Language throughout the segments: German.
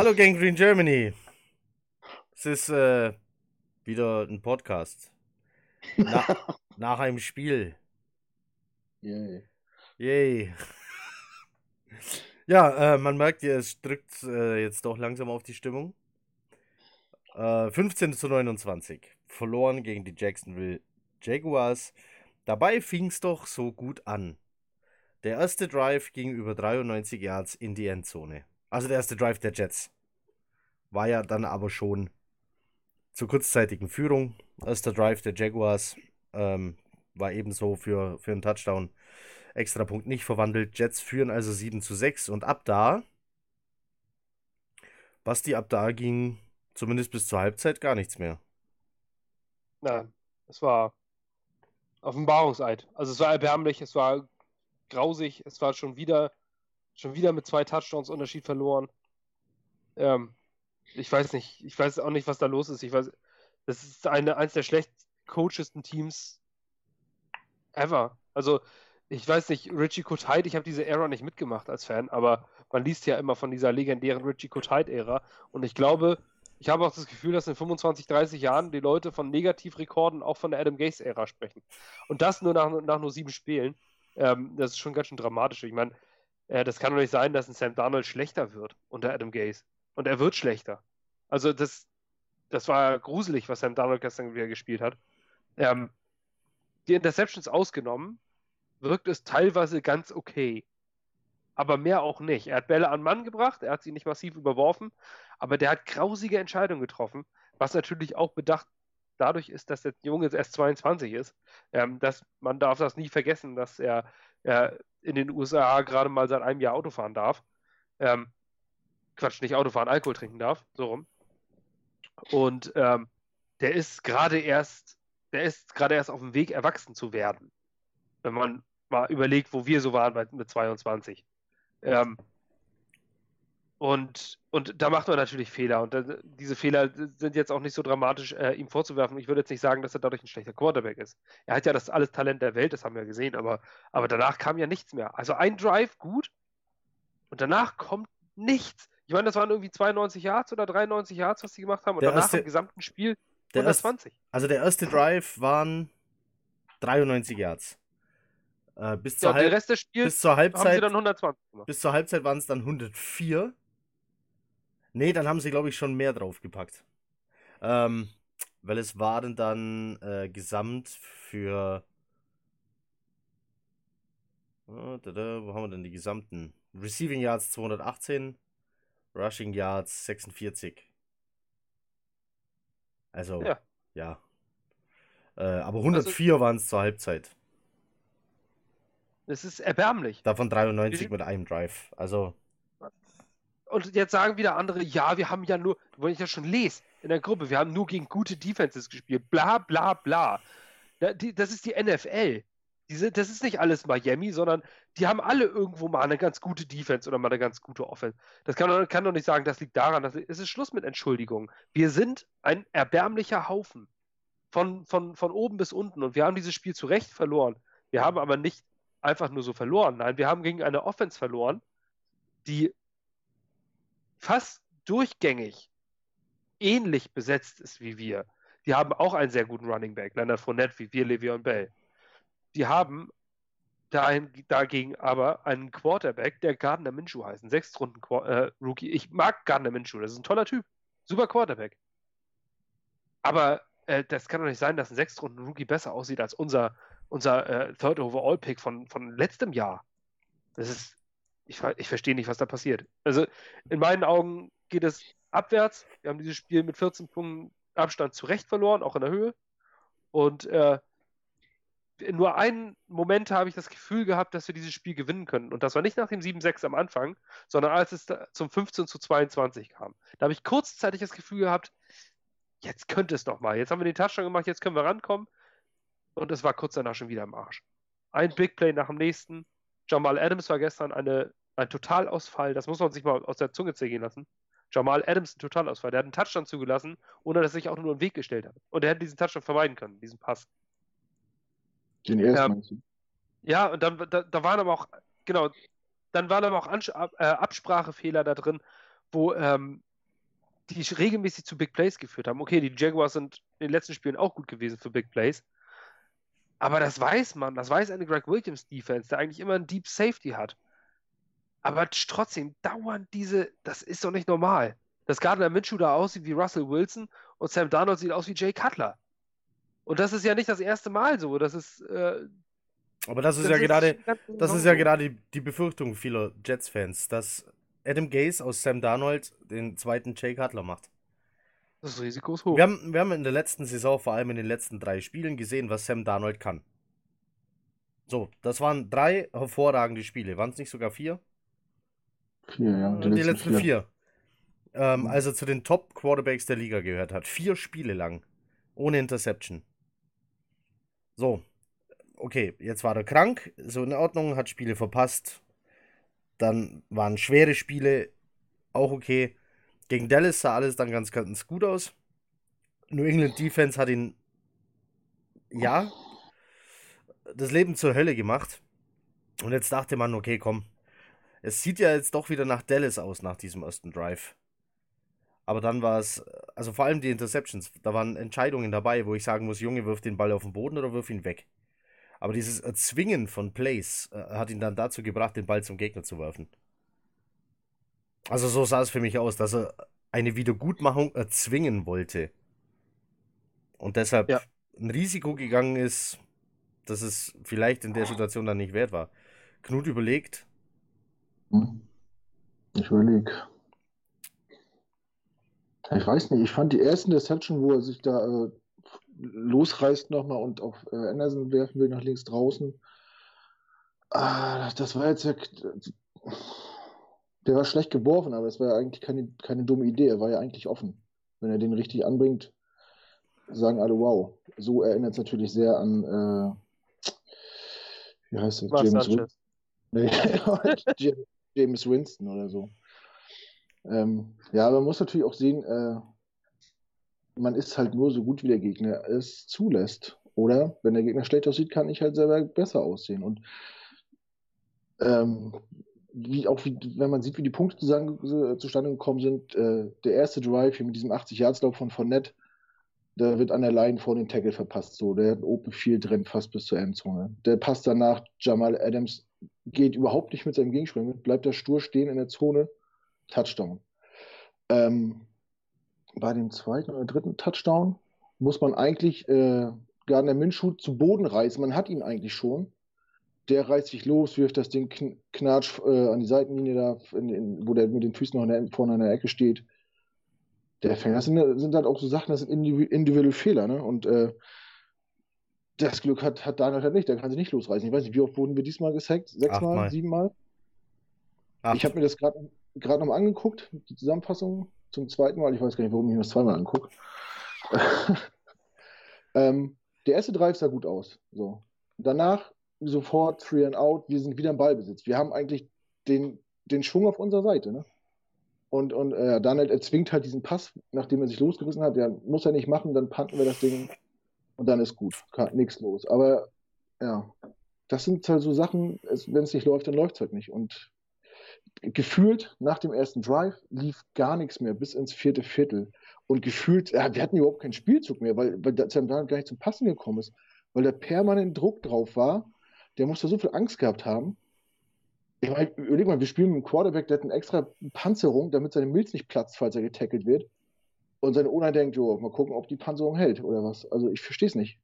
Hallo Gang Green Germany. Es ist äh, wieder ein Podcast. Na, nach einem Spiel. Yay. Yay. ja, äh, man merkt, es drückt äh, jetzt doch langsam auf die Stimmung. Äh, 15 zu 29. Verloren gegen die Jacksonville Jaguars. Dabei fing es doch so gut an. Der erste Drive ging über 93 Yards in die Endzone. Also der erste Drive der Jets. War ja dann aber schon zur kurzzeitigen Führung. Erster Drive der Jaguars ähm, war ebenso für, für einen Touchdown. Extra Punkt nicht verwandelt. Jets führen also 7 zu 6 und ab da, Basti, ab da ging zumindest bis zur Halbzeit gar nichts mehr. Nein, es war Offenbarungseid. Also es war erbärmlich, es war grausig. Es war schon wieder, schon wieder mit zwei Touchdowns Unterschied verloren. Ähm, ich weiß nicht, ich weiß auch nicht, was da los ist. Ich weiß, das ist eine, eines der schlecht coachesten Teams ever. Also, ich weiß nicht, Richie Kotite, ich habe diese Ära nicht mitgemacht als Fan, aber man liest ja immer von dieser legendären Richie Kotite-Ära. Und ich glaube, ich habe auch das Gefühl, dass in 25, 30 Jahren die Leute von Negativrekorden auch von der Adam Gaze-Ära sprechen. Und das nur nach, nach nur sieben Spielen. Ähm, das ist schon ganz schön dramatisch. Ich meine, äh, das kann doch nicht sein, dass ein Sam Darnold schlechter wird unter Adam Gaze. Und er wird schlechter. Also das, das war gruselig, was Sam Darnold gestern wieder gespielt hat. Ähm, die Interceptions ausgenommen, wirkt es teilweise ganz okay. Aber mehr auch nicht. Er hat Bälle an Mann gebracht, er hat sie nicht massiv überworfen, aber der hat grausige Entscheidungen getroffen, was natürlich auch bedacht dadurch ist, dass der Junge jetzt erst 22 ist, ähm, dass man darf das nie vergessen, dass er, er in den USA gerade mal seit einem Jahr Auto fahren darf. Ähm, Quatsch, nicht Auto fahren, Alkohol trinken darf, so rum. Und ähm, der ist gerade erst, der ist gerade erst auf dem Weg, erwachsen zu werden. Wenn man mal überlegt, wo wir so waren mit 22. Ähm, und, und da macht man natürlich Fehler. Und da, diese Fehler sind jetzt auch nicht so dramatisch äh, ihm vorzuwerfen. Ich würde jetzt nicht sagen, dass er dadurch ein schlechter Quarterback ist. Er hat ja das alles Talent der Welt, das haben wir gesehen, aber, aber danach kam ja nichts mehr. Also ein Drive, gut. Und danach kommt nichts. Ich meine, das waren irgendwie 92 Yards oder 93 Yards, was sie gemacht haben. Und Der danach erste- im gesamten Spiel Der erste, 120. also der erste Drive waren 93 Yards. Äh, bis, zur Ja, Halb Rest des Spiels bis zur haben sie Halbzeit dann 120 gemacht. Bis zur Halbzeit waren es dann 104. Nee, dann haben sie, glaube ich, schon mehr draufgepackt. Ähm, weil es waren dann äh, gesamt für. Oh, da, da, wo haben wir denn die gesamten? Receiving Yards 218, Rushing Yards 46. Also, ja. Ja. Äh, aber 104 waren es zur Halbzeit. Das ist erbärmlich. Davon 93 mit einem Drive. Also, Und jetzt sagen wieder andere, ja, wir haben ja nur, wenn ich das schon lese in der Gruppe, wir haben nur gegen gute Defenses gespielt. Bla bla bla. Das ist die NFL. Das ist nicht alles Miami, sondern die haben alle irgendwo mal eine ganz gute Defense oder mal eine ganz gute Offense. Das kann, kann doch nicht sagen, das liegt daran, dass es ist Schluss mit Entschuldigungen. Wir sind ein erbärmlicher Haufen. Von, von, von oben bis unten. Und wir haben dieses Spiel zu Recht verloren. Wir haben aber nicht einfach nur so verloren. Nein, wir haben gegen eine Offense verloren, die fast durchgängig ähnlich besetzt ist wie wir. Die haben auch einen sehr guten Running Back, Leonard Fournette, wie wir, Le'Veon Bell. Die haben dagegen aber einen Quarterback, der Gardner Minshew heißt, ein Sechstrunden äh. Ich mag Gardner Minshew, das ist ein toller Typ, super Quarterback. Aber äh, das kann doch nicht sein, dass ein Sechstrunden Rookie besser aussieht als unser, unser äh, Third Overall Pick von, von letztem Jahr. Das ist, ich, ich verstehe nicht, was da passiert. Also in meinen Augen geht es abwärts. Wir haben dieses Spiel mit 14 Punkten Abstand zu Recht verloren, auch in der Höhe. Und äh, in nur einen Moment habe ich das Gefühl gehabt, dass wir dieses Spiel gewinnen können. Und das war nicht nach dem 7-6 am Anfang, sondern als es zum 15 zu 22 kam. Da habe ich kurzzeitig das Gefühl gehabt, jetzt könnte es noch mal. Jetzt haben wir den Touchdown gemacht, jetzt können wir rankommen. Und es war kurz danach schon wieder im Arsch. Ein Big Play nach dem nächsten. Jamal Adams war gestern eine, ein Totalausfall. Das muss man sich mal aus der Zunge zergehen lassen. Jamal Adams ein Totalausfall. Der hat einen Touchdown zugelassen, ohne dass er sich auch nur im Weg gestellt hat. Und er hätte diesen Touchdown vermeiden können, diesen Pass. Den ersten du? Ja, und dann da, da waren aber auch, genau, dann waren aber auch Ansch ab, äh, Absprachefehler da drin, wo ähm, die regelmäßig zu Big Plays geführt haben. Okay, die Jaguars sind in den letzten Spielen auch gut gewesen für Big Plays. Aber das weiß man, das weiß eine Greg Williams Defense, der eigentlich immer einen Deep Safety hat. Aber trotzdem dauernd diese, das ist doch nicht normal. Dass Gardner Minshew da aussieht wie Russell Wilson und Sam Darnold sieht aus wie Jay Cutler. Und das ist ja nicht das erste Mal so. Das ist. Äh, aber das ist das ja gerade, das ist ja gerade die Befürchtung vieler Jets-Fans, dass Adam Gase aus Sam Darnold den zweiten Jay Cutler macht. Das Risiko ist hoch. Wir haben, wir haben in der letzten Saison, vor allem in den letzten drei Spielen, gesehen, was Sam Darnold kann. So, das waren drei hervorragende Spiele. Waren es nicht sogar vier? Vier, ja. Die, die letzten vier. vier. Ähm, also zu den Top-Quarterbacks der Liga gehört hat. Vier Spiele lang. Ohne Interception. So. Okay, jetzt war er krank. So in Ordnung, hat Spiele verpasst. Dann waren schwere Spiele. Auch okay. Gegen Dallas sah alles dann ganz, ganz gut aus. New England Defense hat ihn, ja, das Leben zur Hölle gemacht. Und jetzt dachte man, okay, komm, es sieht ja jetzt doch wieder nach Dallas aus nach diesem ersten Drive. Aber dann war es, also vor allem die Interceptions, da waren Entscheidungen dabei, wo ich sagen muss, Junge, wirf den Ball auf den Boden oder wirf ihn weg. Aber dieses Erzwingen von Plays äh, hat ihn dann dazu gebracht, den Ball zum Gegner zu werfen. Also so sah es für mich aus, dass er eine Wiedergutmachung erzwingen wollte. Und deshalb ja. ein Risiko gegangen ist, dass es vielleicht in der Situation dann nicht wert war. Knut überlegt. Ich überlege. Ich weiß nicht, ich fand die ersten Deception, wo er sich da äh, losreißt nochmal und auf äh, Anderson werfen will nach links draußen. Ah, das war jetzt ja. Der war schlecht geworfen, aber das war ja eigentlich keine, keine dumme Idee. Er war ja eigentlich offen. Wenn er den richtig anbringt, sagen alle wow. So erinnert es natürlich sehr an, äh, wie heißt er? James Sanchez. Nee, James Winston oder so. Ähm, ja, aber man muss natürlich auch sehen, äh, man ist halt nur so gut, wie der Gegner es zulässt. Oder wenn der Gegner schlecht aussieht, kann ich halt selber besser aussehen. Und ähm, wie auch wie, wenn man sieht, wie die Punkte zusammen, zustande gekommen sind, äh, der erste Drive hier mit diesem 80-Yards-Lauf von Fournette, da wird an der Line vor den Tackle verpasst. So, der hat Open Field drin, fast bis zur Endzone. Der passt danach Jamal Adams geht überhaupt nicht mit seinem Gegenspieler mit, bleibt da stur stehen in der Zone, Touchdown. Ähm, bei dem zweiten oder dritten Touchdown muss man eigentlich äh, Gardner Minshew zu Boden reißen. Man hat ihn eigentlich schon. Der reißt sich los, wirft das Ding kn knatsch äh, an die Seitenlinie da, in, in, wo der mit den Füßen noch der, vorne an der Ecke steht. Der Fänger, das sind, sind, halt auch so Sachen, das sind individuelle Fehler. Ne? Und äh, das Glück hat, hat Daniel halt nicht, der kann sich nicht losreißen. Ich weiß nicht, wie oft wurden wir diesmal gesackt? Sechsmal, siebenmal? Acht. Ich habe mir das gerade nochmal angeguckt, die Zusammenfassung zum zweiten Mal. Ich weiß gar nicht, warum ich mir das zweimal angucke. ähm, der erste Drive sah gut aus. So. Danach sofort Free and Out, wir sind wieder im Ballbesitz. Wir haben eigentlich den, den Schwung auf unserer Seite. Ne? Und, und äh, Daniel erzwingt halt diesen Pass, nachdem er sich losgerissen hat. Der muss er nicht machen, dann panten wir das Ding und dann ist gut, nichts los. Aber ja, das sind halt so Sachen, wenn es nicht läuft, dann läuft es halt nicht. Und gefühlt nach dem ersten Drive lief gar nichts mehr bis ins vierte Viertel. Und gefühlt, ja, wir hatten überhaupt keinen Spielzug mehr, weil, weil Sam Darnold gar nicht zum Passen gekommen ist, weil da permanent Druck drauf war. Der musste so viel Angst gehabt haben. Ich meine, überleg mal, wir spielen mit einem Quarterback, der hat eine extra Panzerung, damit seine Milz nicht platzt, falls er getackelt wird. Und seine Owner denkt, jo, mal gucken, ob die Panzerung hält oder was. Also ich verstehe es nicht.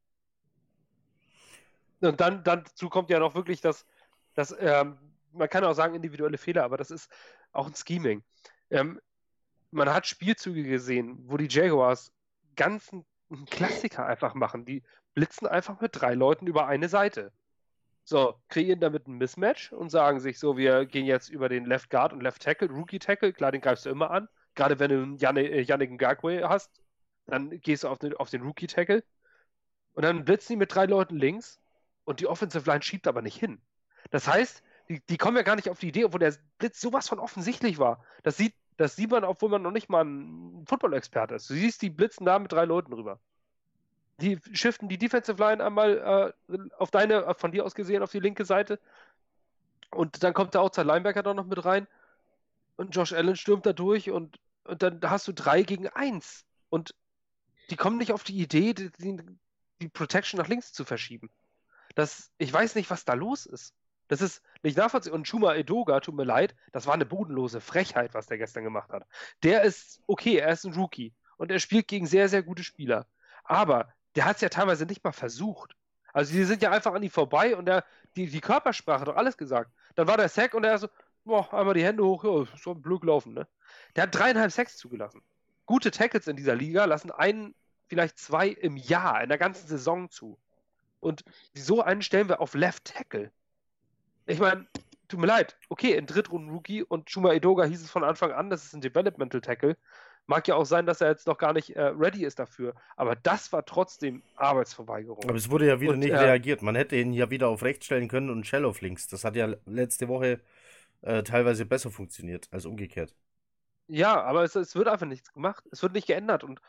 Und dann, dann dazu kommt ja noch wirklich das, das ähm, man kann auch sagen individuelle Fehler, aber das ist auch ein Scheming. Ähm, man hat Spielzüge gesehen, wo die Jaguars ganz einen Klassiker einfach machen. Die blitzen einfach mit drei Leuten über eine Seite. So, kreieren damit ein Mismatch und sagen sich so, wir gehen jetzt über den Left Guard und Left Tackle, Rookie Tackle, klar, den greifst du immer an. Gerade wenn du einen äh, Yannick Ngakwe hast, dann gehst du auf den, auf den Rookie-Tackle und dann blitzen die mit drei Leuten links und die Offensive Line schiebt aber nicht hin. Das heißt, die, die kommen ja gar nicht auf die Idee, obwohl der Blitz sowas von offensichtlich war. Das sieht, das sieht man, obwohl man noch nicht mal ein Football-Experte ist. Du siehst, die blitzen da mit drei Leuten rüber. Die shiften die Defensive Line einmal äh, auf deine, von dir aus gesehen, auf die linke Seite. Und dann kommt der Outside Linebacker da noch mit rein und Josh Allen stürmt da durch und, und dann hast du drei gegen eins. Und die kommen nicht auf die Idee, die, die Protection nach links zu verschieben. Das, ich weiß nicht, was da los ist. Das ist nicht nachvollziehbar. Und Shuma Edoga, tut mir leid, das war eine bodenlose Frechheit, was der gestern gemacht hat. Der ist okay, er ist ein Rookie und er spielt gegen sehr, sehr gute Spieler. Aber der hat es ja teilweise nicht mal versucht. Also die sind ja einfach an ihm vorbei und der, die, die Körpersprache hat doch alles gesagt. Dann war der Sack und er so, boah, einmal die Hände hoch, ja, so blöd gelaufen, ne? Der hat dreieinhalb Sacks zugelassen. Gute Tackles in dieser Liga lassen einen, vielleicht zwei im Jahr, in der ganzen Saison zu. Und so einen stellen wir auf Left Tackle. Ich meine, tut mir leid, okay, ein Drittrunden-Rookie und Shuma Edoga hieß es von Anfang an, das ist ein Developmental Tackle. Mag ja auch sein, dass er jetzt noch gar nicht äh, ready ist dafür. Aber das war trotzdem Arbeitsverweigerung. Aber es wurde ja wieder und, nicht äh, reagiert. Man hätte ihn ja wieder auf rechts stellen können und Shell auf links. Das hat ja letzte Woche äh, teilweise besser funktioniert als umgekehrt. Ja, aber es, es, wird einfach nichts gemacht. Es wird nicht geändert. Und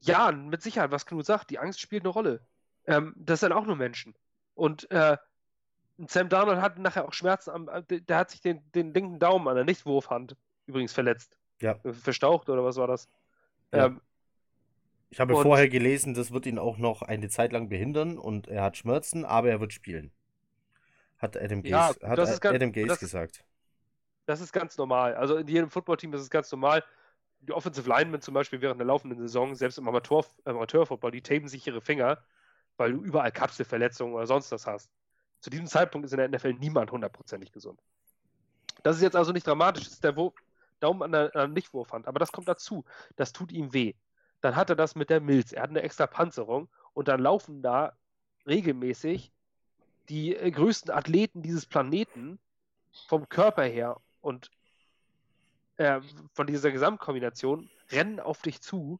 ja, mit Sicherheit, was Knut sagt, die Angst spielt eine Rolle. Ähm, das sind auch nur Menschen. Und äh, Sam Darnold hat nachher auch Schmerzen am, äh, der hat sich den, den linken Daumen an der Nichtwurfhand übrigens verletzt. Ja. Äh, verstaucht oder was war das? Ja. Ähm, ich habe vorher gelesen, das wird ihn auch noch eine Zeit lang behindern und er hat Schmerzen, aber er wird spielen. Hat Adam Gaze, ja, hat das ganz, Adam Gaze das, gesagt. Das ist ganz normal. Also in jedem Footballteam ist es ganz normal. Die Offensive Linemen zum Beispiel während der laufenden Saison, selbst im Amateur, Amateurfootball, die tapen sich ihre Finger, weil du überall Kapselverletzungen oder sonst was hast. Zu diesem Zeitpunkt ist in der NFL niemand hundertprozentig gesund. Das ist jetzt also nicht dramatisch, das ist der Wurf, Daumen an der Nichtwurfhand, aber das kommt dazu. Das tut ihm weh. Dann hat er das mit der Milz. Er hat eine extra Panzerung und dann laufen da regelmäßig die äh, größten Athleten dieses Planeten vom Körper her und äh, von dieser Gesamtkombination rennen auf dich zu,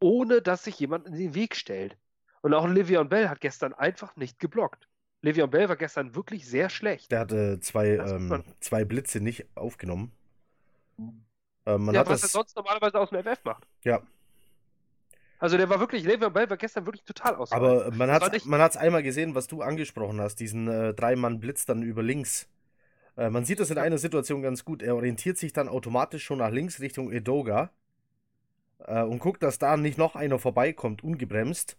ohne dass sich jemand in den Weg stellt. Und auch Livion Bell hat gestern einfach nicht geblockt. Le'Veon Bell war gestern wirklich sehr schlecht. Der hatte zwei, ähm, zwei Blitze nicht aufgenommen. Ähm, man ja, hat was das... er sonst normalerweise aus dem FF macht. Ja. Also der war wirklich, Le'Veon Bell war gestern wirklich total aus. Aber man hat es man einmal gesehen, was du angesprochen hast, diesen äh, Drei-Mann-Blitz dann über links. Äh, man sieht das in einer Situation ganz gut. Er orientiert sich dann automatisch schon nach links Richtung Edoga äh, und guckt, dass da nicht noch einer vorbeikommt, ungebremst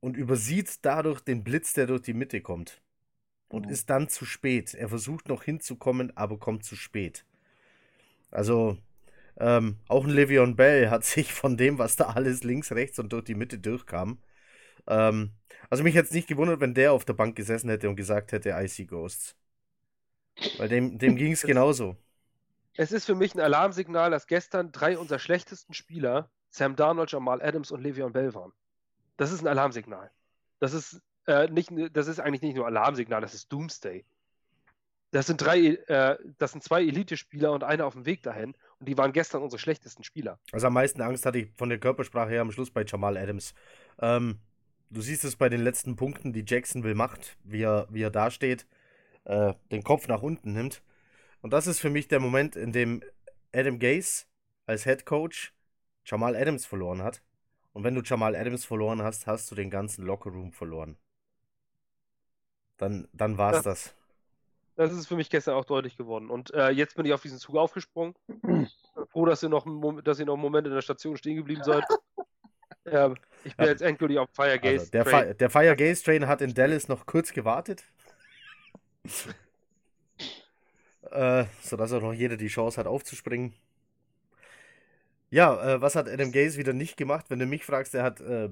und übersieht dadurch den Blitz, der durch die Mitte kommt. Und mhm. ist dann zu spät. Er versucht noch hinzukommen, aber kommt zu spät. Also, ähm, auch ein Le'Veon Bell hat sich von dem, was da alles links, rechts und durch die Mitte durchkam. Ähm, also mich jetzt nicht gewundert, wenn der auf der Bank gesessen hätte und gesagt hätte, I see Ghosts. Weil dem, dem ging es genauso. Es ist für mich ein Alarmsignal, dass gestern drei unserer schlechtesten Spieler, Sam Darnold, Jamal Adams und Le'Veon Bell waren. Das ist ein Alarmsignal. Das ist, äh, nicht, das ist eigentlich nicht nur Alarmsignal, das ist Doomsday. Das sind drei, äh, das sind zwei Elite-Spieler und einer auf dem Weg dahin. Die waren gestern unsere schlechtesten Spieler. Also am meisten Angst hatte ich von der Körpersprache her am Schluss bei Jamal Adams. Ähm, du siehst es bei den letzten Punkten, die Jacksonville macht, wie er, wie er dasteht, äh, den Kopf nach unten nimmt. Und das ist für mich der Moment, in dem Adam Gase als Head Coach Jamal Adams verloren hat. Und wenn du Jamal Adams verloren hast, hast du den ganzen Lockerroom verloren. Dann, dann war es das. Das ist für mich gestern auch deutlich geworden. Und äh, jetzt bin ich auf diesen Zug aufgesprungen. Froh, dass ihr, noch, dass ihr noch einen Moment in der Station stehen geblieben seid. ja, ich bin ja. jetzt endgültig auf Fire Gaze also, der, Train. der Fire Gaze Train hat in Dallas noch kurz gewartet. äh, sodass auch noch jeder die Chance hat aufzuspringen. Ja, äh, was hat Adam Gaze wieder nicht gemacht? Wenn du mich fragst, der hat äh,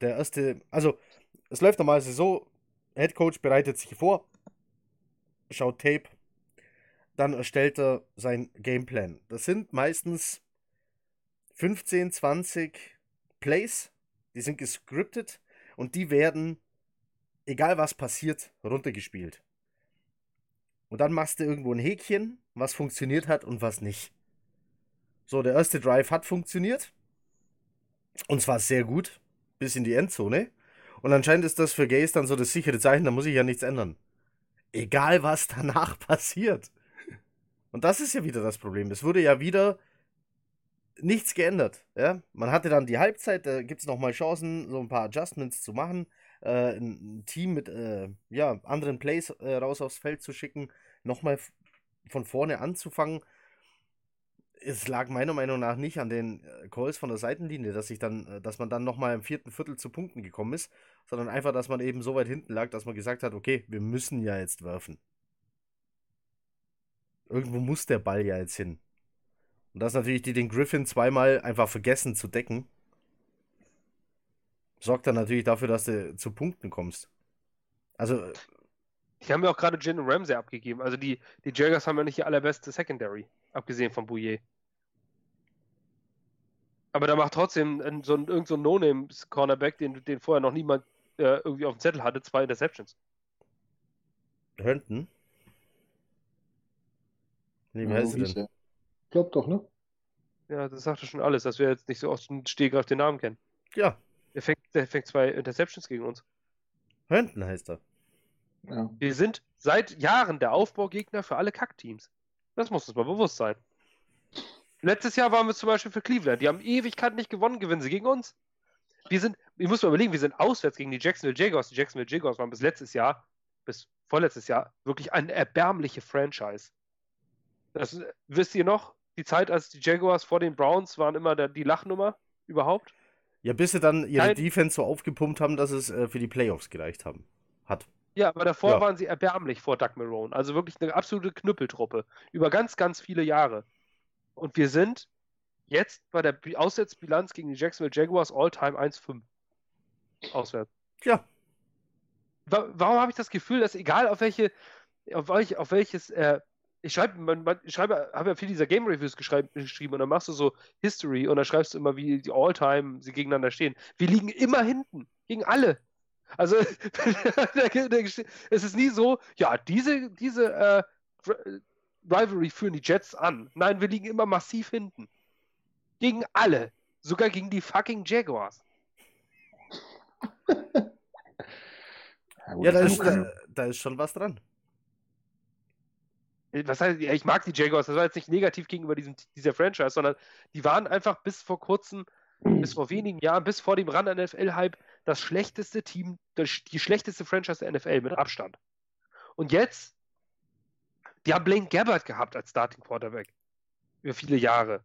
der erste, also es läuft normalerweise so, Head Coach bereitet sich vor, schaut Tape, dann erstellt er sein Gameplan. Das sind meistens 15, 20 Plays, die sind gescriptet und die werden, egal was passiert, runtergespielt. Und dann machst du irgendwo ein Häkchen, was funktioniert hat und was nicht. So, der erste Drive hat funktioniert. Und zwar sehr gut. Bis in die Endzone. Und anscheinend ist das für Gaze dann so das sichere Zeichen, da muss ich ja nichts ändern. Egal, was danach passiert. Und das ist ja wieder das Problem. Es wurde ja wieder nichts geändert. Ja? Man hatte dann die Halbzeit, da gibt es nochmal Chancen, so ein paar Adjustments zu machen, äh, ein Team mit äh, ja, anderen Plays äh, raus aufs Feld zu schicken, nochmal von vorne anzufangen, es lag meiner Meinung nach nicht an den äh, Calls von der Seitenlinie, dass ich dann, äh, dass man dann nochmal im vierten Viertel zu Punkten gekommen ist, sondern einfach, dass man eben so weit hinten lag, dass man gesagt hat, okay, wir müssen ja jetzt werfen. Irgendwo muss der Ball ja jetzt hin. Und dass natürlich die den Griffin zweimal einfach vergessen zu decken, sorgt dann natürlich dafür, dass du zu Punkten kommst. Also. äh, Die haben ja auch gerade Jalen Ramsey abgegeben. Also die, die Jaggers haben ja nicht die allerbeste Secondary, abgesehen von Bouillet. Aber da macht trotzdem ein, so ein, irgend so ein No-Name-Cornerback, den, den vorher noch niemand äh, irgendwie auf dem Zettel hatte, zwei Interceptions. Herndon? Nee, wie Ja, hieß denn? er. Glaubt doch, ne? Ja, das sagte schon alles, dass wir jetzt nicht so aus dem Stehgreif den Namen kennen. Ja, Der fängt, der fängt zwei Interceptions gegen uns. Herndon heißt er. Ja. Wir sind seit Jahren der Aufbaugegner für alle Kackteams. Das muss uns mal bewusst sein. Letztes Jahr waren wir zum Beispiel für Cleveland. Die haben Ewigkeit nicht gewonnen, gewinnen sie gegen uns. Wir sind, ich muss mal überlegen, wir sind auswärts gegen die Jacksonville Jaguars. Die Jacksonville Jaguars waren bis letztes Jahr, bis vorletztes Jahr, wirklich eine erbärmliche Franchise. Das wisst ihr noch? Die Zeit, als die Jaguars vor den Browns waren immer der, die Lachnummer überhaupt. Ja, bis sie dann ihre Nein. Defense so aufgepumpt haben, dass es äh, für die Playoffs gereicht haben. Hat. Ja, aber davor Ja. waren sie erbärmlich vor Doug Marone. Also wirklich eine absolute Knüppeltruppe. Über ganz, ganz viele Jahre. Und wir sind jetzt bei der Bi- Auswärtsbilanz gegen die Jacksonville Jaguars All-Time 1-5. Auswärts. Ja, Wa- Warum habe ich das Gefühl, dass egal auf welche, auf, welch, auf welches, äh, ich schreibe, man, man, ich schreibe, habe ja viele dieser Game Reviews geschrieben und dann machst du so History und dann schreibst du immer, wie die All-Time sie gegeneinander stehen. Wir liegen immer hinten, gegen alle. Also es ist nie so, ja, diese, diese äh, Ri- Rivalry führen die Jets an. Nein, wir liegen immer massiv hinten. Gegen alle. Sogar gegen die fucking Jaguars. ja da, ist, da, da ist schon was dran. was heißt, ich mag die Jaguars, das war jetzt nicht negativ gegenüber diesem, dieser Franchise, sondern die waren einfach bis vor kurzem, bis vor wenigen Jahren, bis vor dem Run NFL-Hype, das schlechteste Team, die schlechteste Franchise der NFL mit Abstand. Und jetzt, die haben Blaine Gabbard gehabt als Starting Quarterback. Über viele Jahre.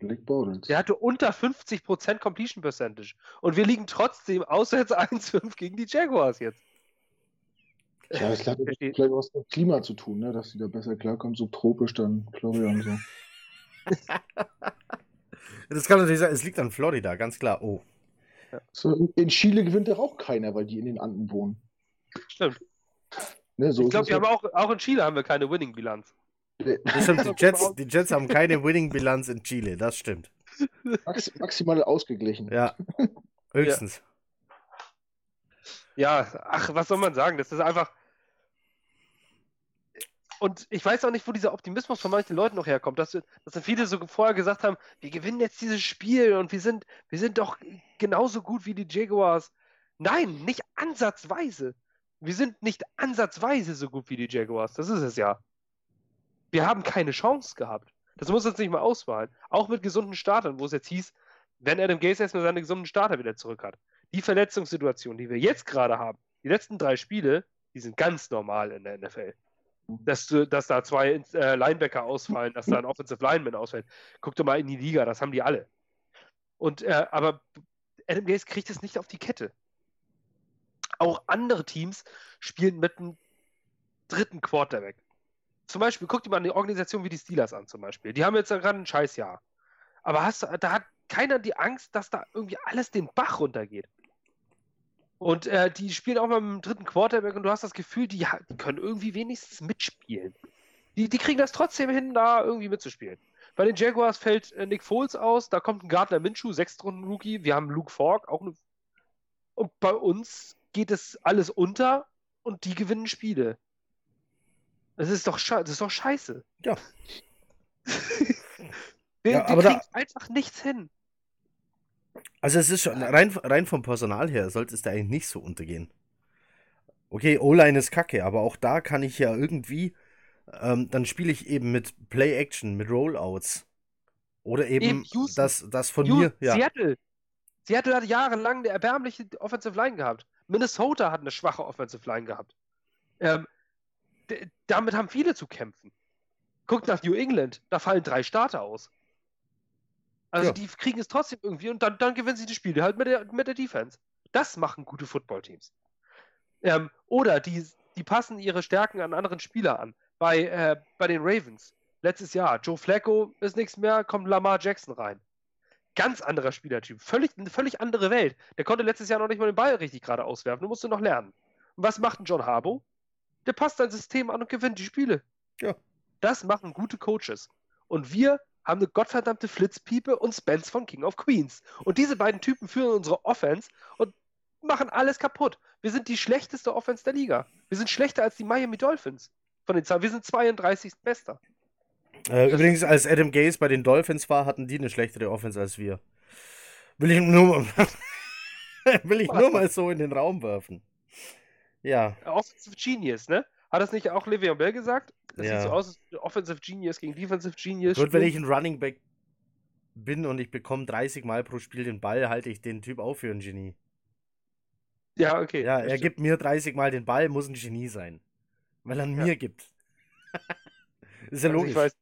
Blake Bortles. Der hatte unter 50% Completion Percentage. Und wir liegen trotzdem auswärts 1-5 gegen die Jaguars jetzt. Ja, das hat vielleicht was mit Klima zu tun, ne? dass sie da besser klarkommen, subtropisch dann Florida und so. Das kann natürlich sein, es liegt an Florida, ganz klar. Oh. So. in- Chile gewinnt doch auch keiner, weil die in den Anden wohnen. Stimmt. Ne, so Ich glaube, wir ja. haben auch, auch in Chile haben wir keine Winning-Bilanz. Das stimmt, die Jets, die Jets haben keine Winning-Bilanz in Chile, das stimmt. Max, maximal ausgeglichen. Ja. Höchstens. Ja, ach, was soll man sagen? Das ist einfach. Und ich weiß auch nicht, wo dieser Optimismus von manchen Leuten noch herkommt, dass, dass viele so vorher gesagt haben, wir gewinnen jetzt dieses Spiel und wir sind, wir sind doch genauso gut wie die Jaguars. Nein, nicht ansatzweise. Wir sind nicht ansatzweise so gut wie die Jaguars. Das ist es ja. Wir haben keine Chance gehabt. Das muss uns nicht mal ausmalen. Auch mit gesunden Startern, wo es jetzt hieß, wenn Adam Gase erstmal seine gesunden Starter wieder zurück hat. Die Verletzungssituation, die wir jetzt gerade haben, die letzten drei Spiele, die sind ganz normal in der NFL. Dass, dass da zwei äh, Linebacker ausfallen, dass da ein Offensive Lineman ausfällt. Guck doch mal in die Liga, das haben die alle. Und, äh, aber Adam Gase kriegt es nicht auf die Kette. Auch andere Teams spielen mit einem dritten Quarterback. Zum Beispiel, guck dir mal eine Organisation wie die Steelers an, zum Beispiel. Die haben jetzt gerade ein Scheißjahr. Aber hast, da hat keiner die Angst, dass da irgendwie alles den Bach runtergeht. Und äh, die spielen auch mal dem dritten Quarterback und du hast das Gefühl, die, die können irgendwie wenigstens mitspielen. Die, die kriegen das trotzdem hin, da irgendwie mitzuspielen. Bei den Jaguars fällt äh, Nick Foles aus, da kommt ein Gardner Minshew, Sechstrunden-Rookie. Wir haben Luke Falk, auch eine. Und bei uns geht es alles unter und die gewinnen Spiele. Das ist doch, das ist doch scheiße. Ja. wir Ja, aber da- einfach nichts hin. Also es ist schon, rein, rein vom Personal her sollte es da eigentlich nicht so untergehen. Okay, O-Line ist kacke, aber auch da kann ich ja irgendwie, ähm, dann spiele ich eben mit Play-Action, mit Rollouts. Oder eben, Eben Houston. das, das von Ju- mir, ja. Seattle. Seattle hat jahrelang eine erbärmliche Offensive Line gehabt. Minnesota hat eine schwache Offensive Line gehabt. Ähm, damit haben viele zu kämpfen. Guckt nach New England, da fallen drei Starter aus. Also Ja. die kriegen es trotzdem irgendwie und dann, dann gewinnen sie die Spiele halt mit der, mit der Defense. Das machen gute Footballteams. Ähm, oder die, die passen ihre Stärken an anderen Spieler an. Bei, äh, bei den Ravens, letztes Jahr, Joe Flacco ist nichts mehr, kommt Lamar Jackson rein. Ganz anderer Spielertyp, völlig, eine völlig andere Welt. Der konnte letztes Jahr noch nicht mal den Ball richtig gerade auswerfen, du musst noch lernen. Und was macht ein John Harbaugh? Der passt sein System an und gewinnt die Spiele. Ja. Das machen gute Coaches. Und wir haben eine gottverdammte Flitzpiepe und Spence von King of Queens. Und diese beiden Typen führen unsere Offense und machen alles kaputt. Wir sind die schlechteste Offense der Liga. Wir sind schlechter als die Miami Dolphins. Von den Zahlen. Wir sind 32. Bester. Äh, übrigens, als Adam Gaze bei den Dolphins war, hatten die eine schlechtere Offense als wir. Will ich nur mal, will ich nur mal so in den Raum werfen. Ja, Offensive Genius, ne? Hat das nicht auch Le'Veon Bell gesagt? Das Ja. sieht so aus, als Offensive Genius gegen Defensive Genius. gut, wenn ich ein Running Back bin und ich bekomme 30 Mal pro Spiel den Ball, halte ich den Typ auch für ein Genie. Ja, okay. Ja, er stimmt. gibt mir 30 Mal den Ball, muss ein Genie sein. Weil er Ja. mir gibt. ist ja Also logisch. Ich weiß,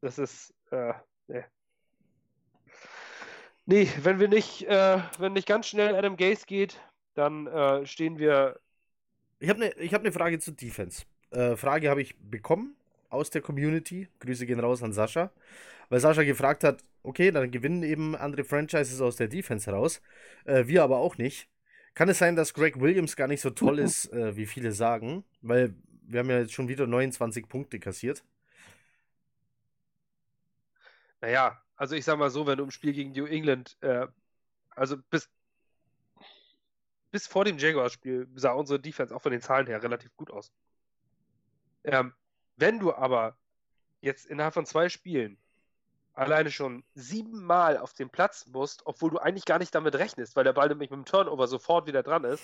das ist, äh, nee. Nee, wenn wir nicht, äh, wenn nicht ganz schnell Adam Gase geht, dann äh, stehen wir. Ich habe eine hab ne Frage zu Defense. Äh, Frage habe ich bekommen aus der Community. Grüße gehen raus an Sascha. Weil Sascha gefragt hat, okay, dann gewinnen eben andere Franchises aus der Defense heraus. Äh, wir aber auch nicht. Kann es sein, dass Greg Williams gar nicht so toll ist, äh, wie viele sagen? Weil wir haben ja jetzt schon wieder 29 Punkte kassiert. Naja, also ich sag mal so, wenn du im Spiel gegen New England, äh, also bis, bis vor dem Jaguars-Spiel sah unsere Defense auch von den Zahlen her relativ gut aus. Ähm, wenn du aber jetzt innerhalb von zwei Spielen alleine schon siebenmal auf den Platz musst, obwohl du eigentlich gar nicht damit rechnest, weil der Ball nämlich mit dem Turnover sofort wieder dran ist,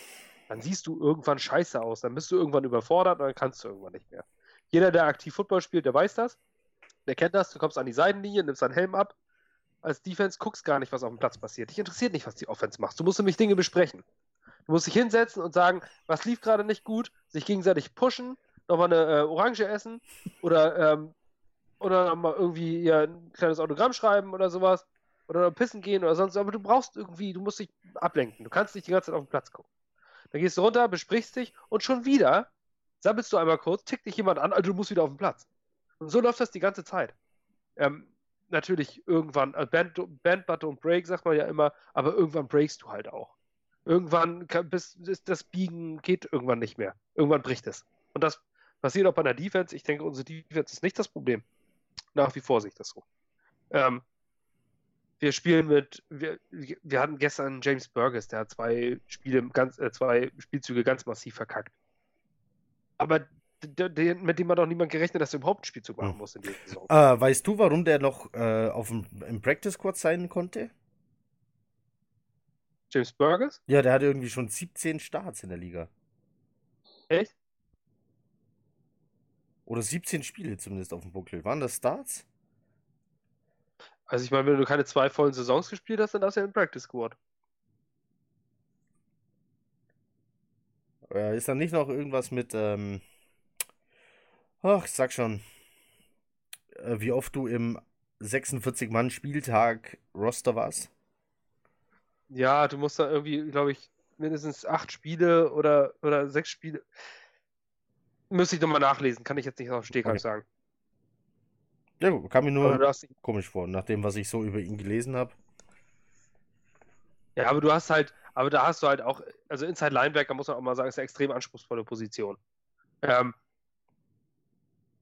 dann siehst du irgendwann scheiße aus. Dann bist du irgendwann überfordert und dann kannst du irgendwann nicht mehr. Jeder, der aktiv Football spielt, der weiß das. Der kennt das. Du kommst an die Seitenlinie, nimmst deinen Helm ab. Als Defense guckst gar nicht, was auf dem Platz passiert. Dich interessiert nicht, was die Offense macht. Du musst nämlich Dinge besprechen. Du musst dich hinsetzen und sagen, was lief gerade nicht gut, sich gegenseitig pushen, nochmal eine äh, Orange essen oder, ähm, oder mal irgendwie ja, ein kleines Autogramm schreiben oder sowas oder pissen gehen oder sonst. Aber du brauchst irgendwie, du musst dich ablenken. Du kannst nicht die ganze Zeit auf den Platz gucken. Dann gehst du runter, besprichst dich und schon wieder sabbelst du einmal kurz, tickt dich jemand an, also du musst wieder auf den Platz. Und so läuft das die ganze Zeit. Ähm, natürlich irgendwann, äh, Band, Band, But Don't Break, sagt man ja immer, aber irgendwann breakst du halt auch. Irgendwann kann, bis, das Biegen geht irgendwann nicht mehr. Irgendwann bricht es. Und das passiert auch bei einer Defense. Ich denke, unsere Defense ist nicht das Problem. Nach wie vor sehe ich das so. Ähm, wir spielen mit, wir, wir hatten gestern James Burgess, der hat zwei Spiele ganz, äh, zwei Spielzüge ganz massiv verkackt. Aber mit dem hat auch niemand gerechnet, dass er überhaupt einen Spielzug machen muss in dieser Saison. Äh, weißt du, warum der noch äh, auf dem, im Practice Squad sein konnte? James Burgess? Ja, der hatte irgendwie schon 17 Starts in der Liga. Echt? Oder 17 Spiele zumindest auf dem Buckel. Waren das Starts? Also ich meine, wenn du keine zwei vollen Saisons gespielt hast, dann darfst du ja im Practice Squad. Äh, ist da nicht noch irgendwas mit, ähm, ach, ich sag schon, äh, wie oft du im 46-Mann-Spieltag Roster warst? Ja, du musst da irgendwie, glaube ich, mindestens acht Spiele oder, oder sechs Spiele. Müsste ich nochmal nachlesen, kann ich jetzt nicht auf den Stegreif Okay. sagen. Ja, gut, kam mir nur komisch vor, nach dem, was ich so über ihn gelesen habe. ja, aber du hast halt, aber da hast du halt auch, also Inside Linebacker muss man auch mal sagen, ist eine extrem anspruchsvolle Position. Ähm,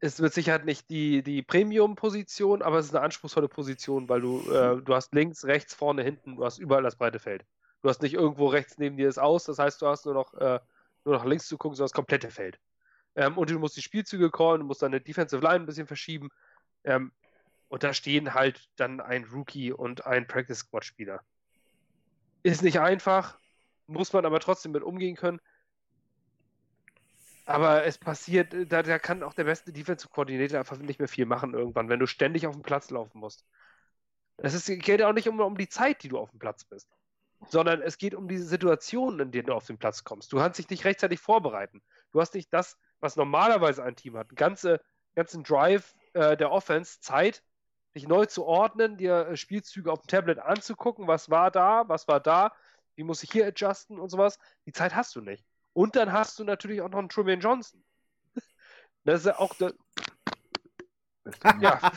ist mit Sicherheit nicht die, die Premium-Position, aber es ist eine anspruchsvolle Position, weil du, äh, du hast links, rechts, vorne, hinten, du hast überall das breite Feld. Du hast nicht irgendwo rechts neben dir ist aus, das heißt, du hast nur noch, äh, nur noch links zu gucken, sondern das komplette Feld. Ähm, und du musst die Spielzüge callen, du musst deine Defensive Line ein bisschen verschieben. Ähm, und da stehen halt dann ein Rookie und ein Practice Squad Spieler. Ist nicht einfach, muss man aber trotzdem mit umgehen können. Aber es passiert, da, da kann auch der beste Defensive Coordinator einfach nicht mehr viel machen irgendwann, wenn du ständig auf dem Platz laufen musst. Es ist, geht auch nicht um, um die Zeit, die du auf dem Platz bist, sondern es geht um diese Situationen, in denen du auf den Platz kommst. Du kannst dich nicht rechtzeitig vorbereiten. Du hast nicht das, was normalerweise ein Team hat. Einen ganze, ganzen Drive äh, der Offense Zeit, dich neu zu ordnen, dir äh, Spielzüge auf dem Tablet anzugucken, was war da, was war da, wie muss ich hier adjusten und sowas. Die Zeit hast du nicht. Und dann hast du natürlich auch noch einen Truman Johnson. Das ist ja auch der, ja.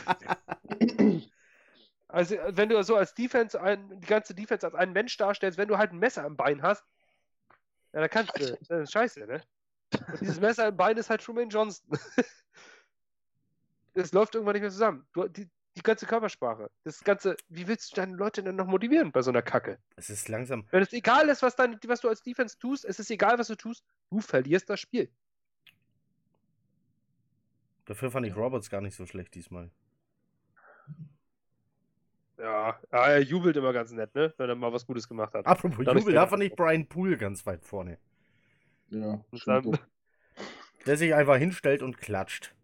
Also, wenn du so als Defense ein, die ganze Defense als einen Mensch darstellst, wenn du halt ein Messer im Bein hast, ja, dann kannst du. Das ist scheiße, ne? Und dieses Messer im Bein ist halt Truman Johnson. Es läuft irgendwann nicht mehr zusammen. Du, die, die ganze Körpersprache, das ganze, wie willst du deine Leute denn noch motivieren bei so einer Kacke? Es ist langsam. Wenn es egal ist, was, dein, was du als Defense tust, es ist egal, was du tust, du verlierst das Spiel. Dafür fand ich Roberts gar nicht so schlecht diesmal. Ja, ja, er jubelt immer ganz nett, ne? Wenn er mal was Gutes gemacht hat. Apropos Dadurch Jubel, da er- fand ich Brian Poole ganz weit vorne. Ja. Der sich einfach hinstellt und klatscht.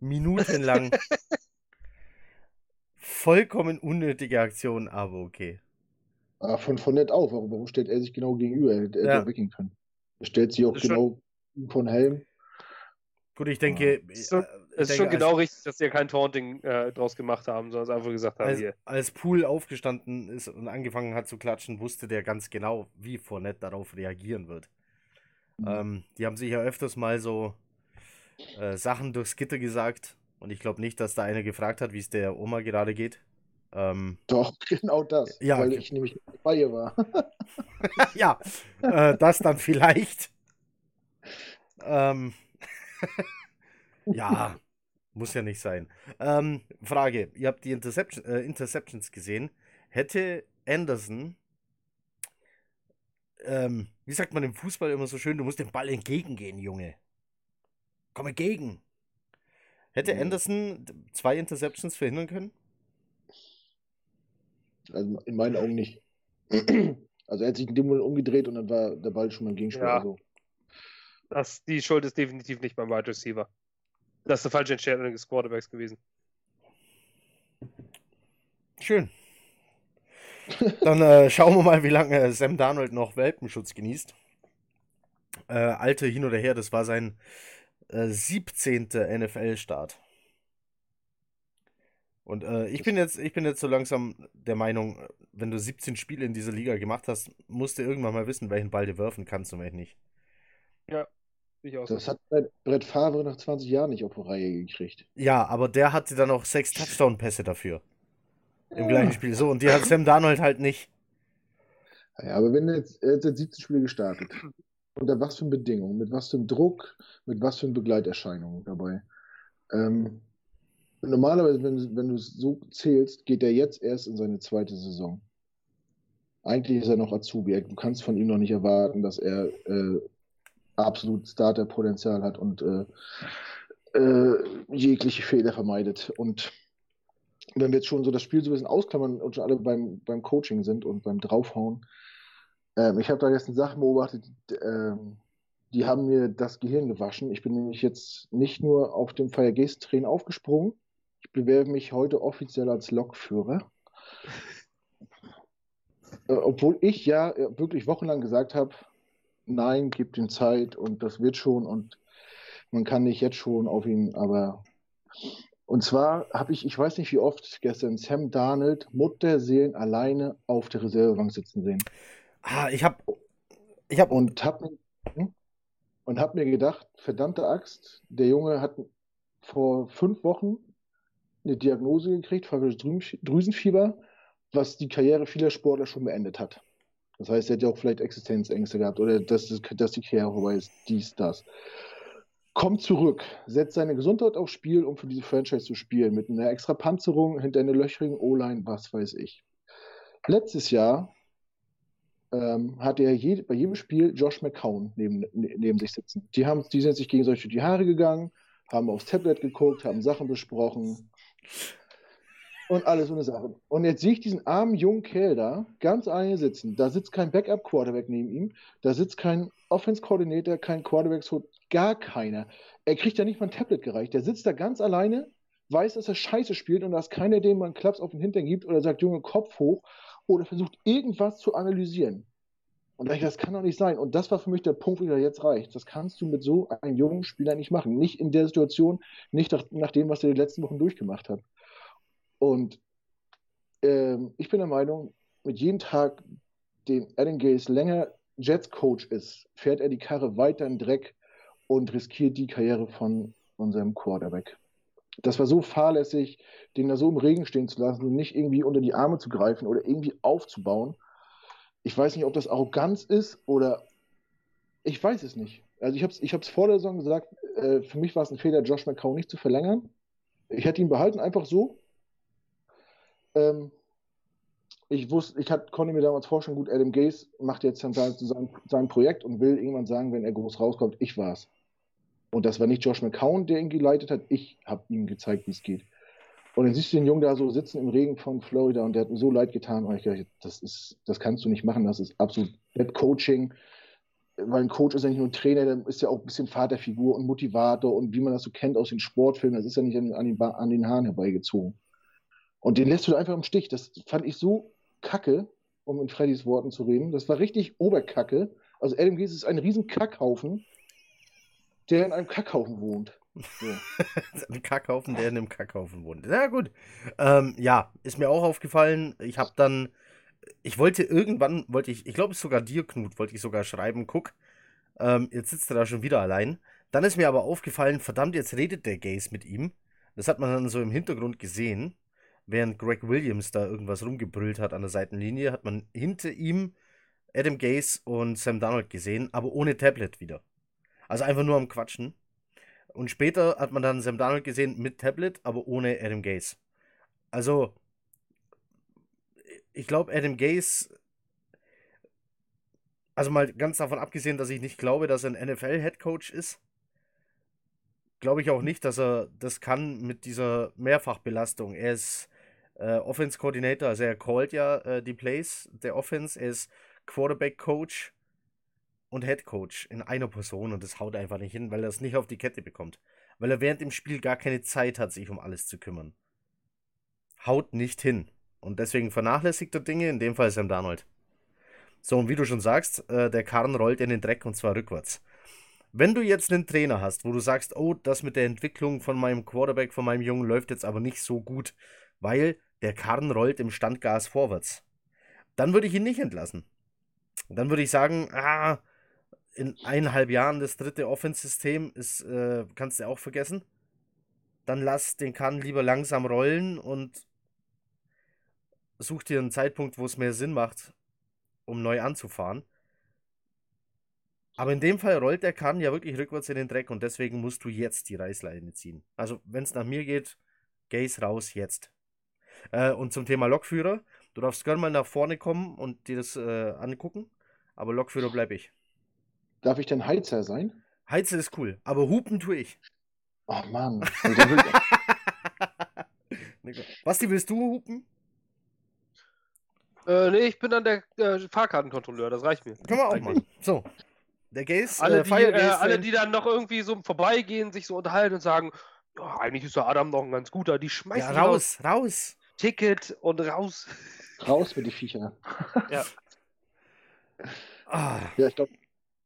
Minutenlang. Vollkommen unnötige Aktion, aber okay. Ah, von, von nett auch. Warum, warum stellt er sich genau gegenüber? Er hätte Ja. ja. weggehen können. Er stellt sich auch ist genau von Helm. Gut, ich denke. Ist so- äh, ich Es ist denke, schon genau richtig, dass sie ja kein Taunting äh, draus gemacht haben, sondern es einfach gesagt haben, Als, hier. als, Poole aufgestanden ist und angefangen hat zu klatschen, wusste der ganz genau, wie Fournette darauf reagieren wird. Mhm. Ähm, die haben sich ja öfters mal so äh, Sachen durchs Gitter gesagt. Und ich glaube nicht, dass da einer gefragt hat, wie es der Oma gerade geht. Ähm, Doch, genau das. Ja, weil ich nämlich bei ihr war. ja, äh, das dann vielleicht. Ähm, ja, muss ja nicht sein. Ähm, Frage: Ihr habt die Interception, äh, Interceptions gesehen. Hätte Anderson, ähm, wie sagt man im Fußball immer so schön, du musst dem Ball entgegengehen, Junge. Komm entgegen. Hätte Mhm. Anderson zwei Interceptions verhindern können? Also in meinen Augen nicht. Also er hat sich in dem Moment umgedreht und dann war der Ball schon beim Gegenspieler. Ja. Also, Das, die Schuld ist definitiv nicht beim Wide Receiver. Das ist eine falsche Entscheidung des Quarterbacks gewesen. Schön. Dann äh, schauen wir mal, wie lange Sam Darnold noch Welpenschutz genießt. Äh, alte hin oder her, das war sein äh, 17. NFL-Start. Und äh, ich, bin jetzt, ich bin jetzt so langsam der Meinung, wenn du 17 Spiele in dieser Liga gemacht hast, musst du irgendwann mal wissen, welchen Ball du werfen kannst und welchen nicht. Ich auch das hat Brett, Brett Favre nach 20 Jahren nicht auf die Reihe gekriegt. Ja, aber der hatte dann auch sechs Touchdown-Pässe dafür. Im gleichen Spiel. So, und die hat Sam Darnold halt nicht. Ja, aber wenn er jetzt, er jetzt 17 Spiele gestartet. Unter was für Bedingungen, mit was für Druck, mit was für Begleiterscheinungen dabei. Ähm, normalerweise, wenn, wenn du es so zählst, geht er jetzt erst in seine zweite Saison. Eigentlich ist er noch Azubi. Du kannst von ihm noch nicht erwarten, dass er äh, absolut Starterpotenzial hat und äh, äh, jegliche Fehler vermeidet. Und wenn wir jetzt schon so das Spiel so ein bisschen ausklammern und schon alle beim, beim Coaching sind und beim Draufhauen, ähm, ich habe da gestern Sachen beobachtet, die, ähm, die haben mir das Gehirn gewaschen. Ich bin nämlich jetzt nicht nur auf dem Fire Gaze Train aufgesprungen, ich bewerbe mich heute offiziell als Lokführer. Äh, obwohl ich ja äh, wirklich wochenlang gesagt habe, nein, gib ihm Zeit und das wird schon und man kann nicht jetzt schon auf ihn, aber und zwar habe ich, ich weiß nicht wie oft, gestern Sam Darnold Mutterseelen alleine auf der Reservebank sitzen sehen. Ah, ich hab. Ich hab. Und habe mir, und hab mir gedacht, verdammte Axt, der Junge hat vor fünf Wochen eine Diagnose gekriegt, Drüsenfieber, was die Karriere vieler Sportler schon beendet hat. Das heißt, er hätte auch vielleicht Existenzängste gehabt oder dass, dass die Karriere vorbei ist, dies, das. Kommt zurück, setzt seine Gesundheit aufs Spiel, um für diese Franchise zu spielen, mit einer extra Panzerung hinter einer löchrigen O-Line, was weiß ich. Letztes Jahr ähm, hatte er je, bei jedem Spiel Josh McCown neben, neben sich sitzen. Die, haben, die sind sich gegenseitig die Haare gegangen, haben aufs Tablet geguckt, haben Sachen besprochen und alles so eine Sache. Und jetzt sehe ich diesen armen jungen Kerl da ganz alleine sitzen. Da sitzt kein Backup-Quarterback neben ihm, da sitzt kein Offense-Coordinator, kein quarterback gar keiner. Er kriegt ja nicht mal ein Tablet gereicht. Der sitzt da ganz alleine, weiß, dass er Scheiße spielt und da ist keiner, dem man Klaps auf den Hintern gibt oder sagt, Junge, Kopf hoch oder versucht irgendwas zu analysieren. Und da ich, das kann doch nicht sein. Und das war für mich der Punkt, wieder jetzt reicht. Das kannst du mit so einem jungen Spieler nicht machen. Nicht in der Situation, nicht nach, nach dem, was er die letzten Wochen durchgemacht hat. Und ähm, ich bin der Meinung, mit jedem Tag, den Adam Gaze länger Jets-Coach ist, fährt er die Karre weiter in Dreck und riskiert die Karriere von unserem Quarterback. Das war so fahrlässig, den da so im Regen stehen zu lassen und nicht irgendwie unter die Arme zu greifen oder irgendwie aufzubauen. Ich weiß nicht, ob das Arroganz ist oder ich weiß es nicht. Also ich habe es ich vor der Saison gesagt, äh, für mich war es ein Fehler, Josh McCown nicht zu verlängern. Ich hätte ihn behalten, einfach so. Ähm, ich wusste, ich hatte, konnte mir damals vorstellen, gut, Adam Gaze macht jetzt sein, sein, sein Projekt und will irgendwann sagen, wenn er groß rauskommt, ich war's. Und das war nicht Josh McCown, der ihn geleitet hat, ich habe ihm gezeigt, wie es geht. Und dann siehst du den Jungen da so sitzen im Regen von Florida und der hat mir so leid getan. Und ich dachte, das, ist, das kannst du nicht machen, das ist absolut Bad Coaching. Weil ein Coach ist ja nicht nur ein Trainer, der ist ja auch ein bisschen Vaterfigur und Motivator und wie man das so kennt aus den Sportfilmen, das ist ja nicht an, den, an den Haaren herbeigezogen. Und den lässt du einfach im Stich. Das fand ich so kacke, um in Freddys Worten zu reden. Das war richtig Oberkacke. Also Adam Gies ist ein riesen Kackhaufen, der in einem Kackhaufen wohnt. So. ein Kackhaufen, der in einem Kackhaufen wohnt. Ja, gut. Ähm, ja, ist mir auch aufgefallen. Ich habe dann, ich wollte irgendwann, wollte ich, ich glaube es sogar dir, Knut, wollte ich sogar schreiben, guck, ähm, jetzt sitzt er da schon wieder allein. Dann ist mir aber aufgefallen, verdammt, jetzt redet der Gaze mit ihm. Das hat man dann so im Hintergrund gesehen während Greg Williams da irgendwas rumgebrüllt hat an der Seitenlinie, hat man hinter ihm Adam Gase und Sam Donald gesehen, aber ohne Tablet wieder. Also einfach nur am Quatschen. Und später hat man dann Sam Donald gesehen mit Tablet, aber ohne Adam Gase. Also, ich glaube, Adam Gase, also mal ganz davon abgesehen, dass ich nicht glaube, dass er ein NFL-Headcoach ist, glaube ich auch nicht, dass er das kann mit dieser Mehrfachbelastung. Er ist äh, Offense Coordinator, also er callt ja äh, die Plays der Offense, er ist Quarterback Coach und Head Coach in einer Person und das haut einfach nicht hin, weil er es nicht auf die Kette bekommt. Weil er während dem Spiel gar keine Zeit hat, sich um alles zu kümmern. Haut nicht hin. Und deswegen vernachlässigt er Dinge, in dem Fall Sam Darnold. So, und wie du schon sagst, äh, der Karren rollt in den Dreck und zwar rückwärts. Wenn du jetzt einen Trainer hast, wo du sagst, oh, das mit der Entwicklung von meinem Quarterback, von meinem Jungen läuft jetzt aber nicht so gut, weil der Karren rollt im Standgas vorwärts. Dann würde ich ihn nicht entlassen. Dann würde ich sagen, ah, in eineinhalb Jahren das dritte Offense-System ist, äh, kannst du auch vergessen. Dann lass den Karren lieber langsam rollen und such dir einen Zeitpunkt, wo es mehr Sinn macht, um neu anzufahren. Aber in dem Fall rollt der Karren ja wirklich rückwärts in den Dreck und deswegen musst du jetzt die Reißleine ziehen. Also, wenn es nach mir geht, Gaze raus jetzt. Äh, und zum Thema Lokführer, du darfst gerne mal nach vorne kommen und dir das äh, angucken, aber Lokführer bleib ich. Darf ich denn Heizer sein? Heizer ist cool, aber hupen tue ich. Oh Mann. Basti, willst du hupen? Äh, nee, ich bin dann der äh, Fahrkartenkontrolleur, das reicht mir. Können wir auch mal. So. Der Gaze, alle, äh, die, äh, alle, die dann noch irgendwie so vorbeigehen, sich so unterhalten und sagen, ja, eigentlich ist der Adam noch ein ganz guter, die schmeißen ja, raus, raus. Ticket und raus. Raus mit die Viecher. Ja. ah. Ja, ich glaube,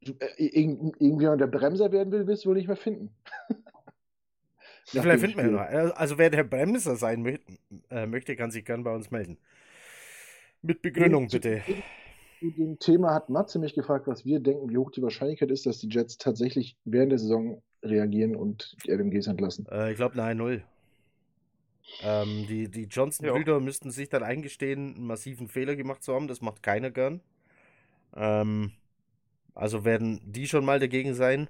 äh, irgendjemand, der Bremser werden will, wirst du wohl nicht mehr finden. Ja, vielleicht finden wir ihn noch. Also wer der Bremser sein möchte, äh, möchte kann sich gern bei uns melden. Mit Begründung, und bitte. Zu dem Thema hat Matze mich gefragt, was wir denken, wie hoch die Wahrscheinlichkeit ist, dass die Jets tatsächlich während der Saison reagieren und die LMGs entlassen. Äh, ich glaube, nein, null. Ähm, die die Johnson-Brüder müssten sich dann eingestehen, einen massiven Fehler gemacht zu haben. Das macht keiner gern. Ähm, also werden die schon mal dagegen sein.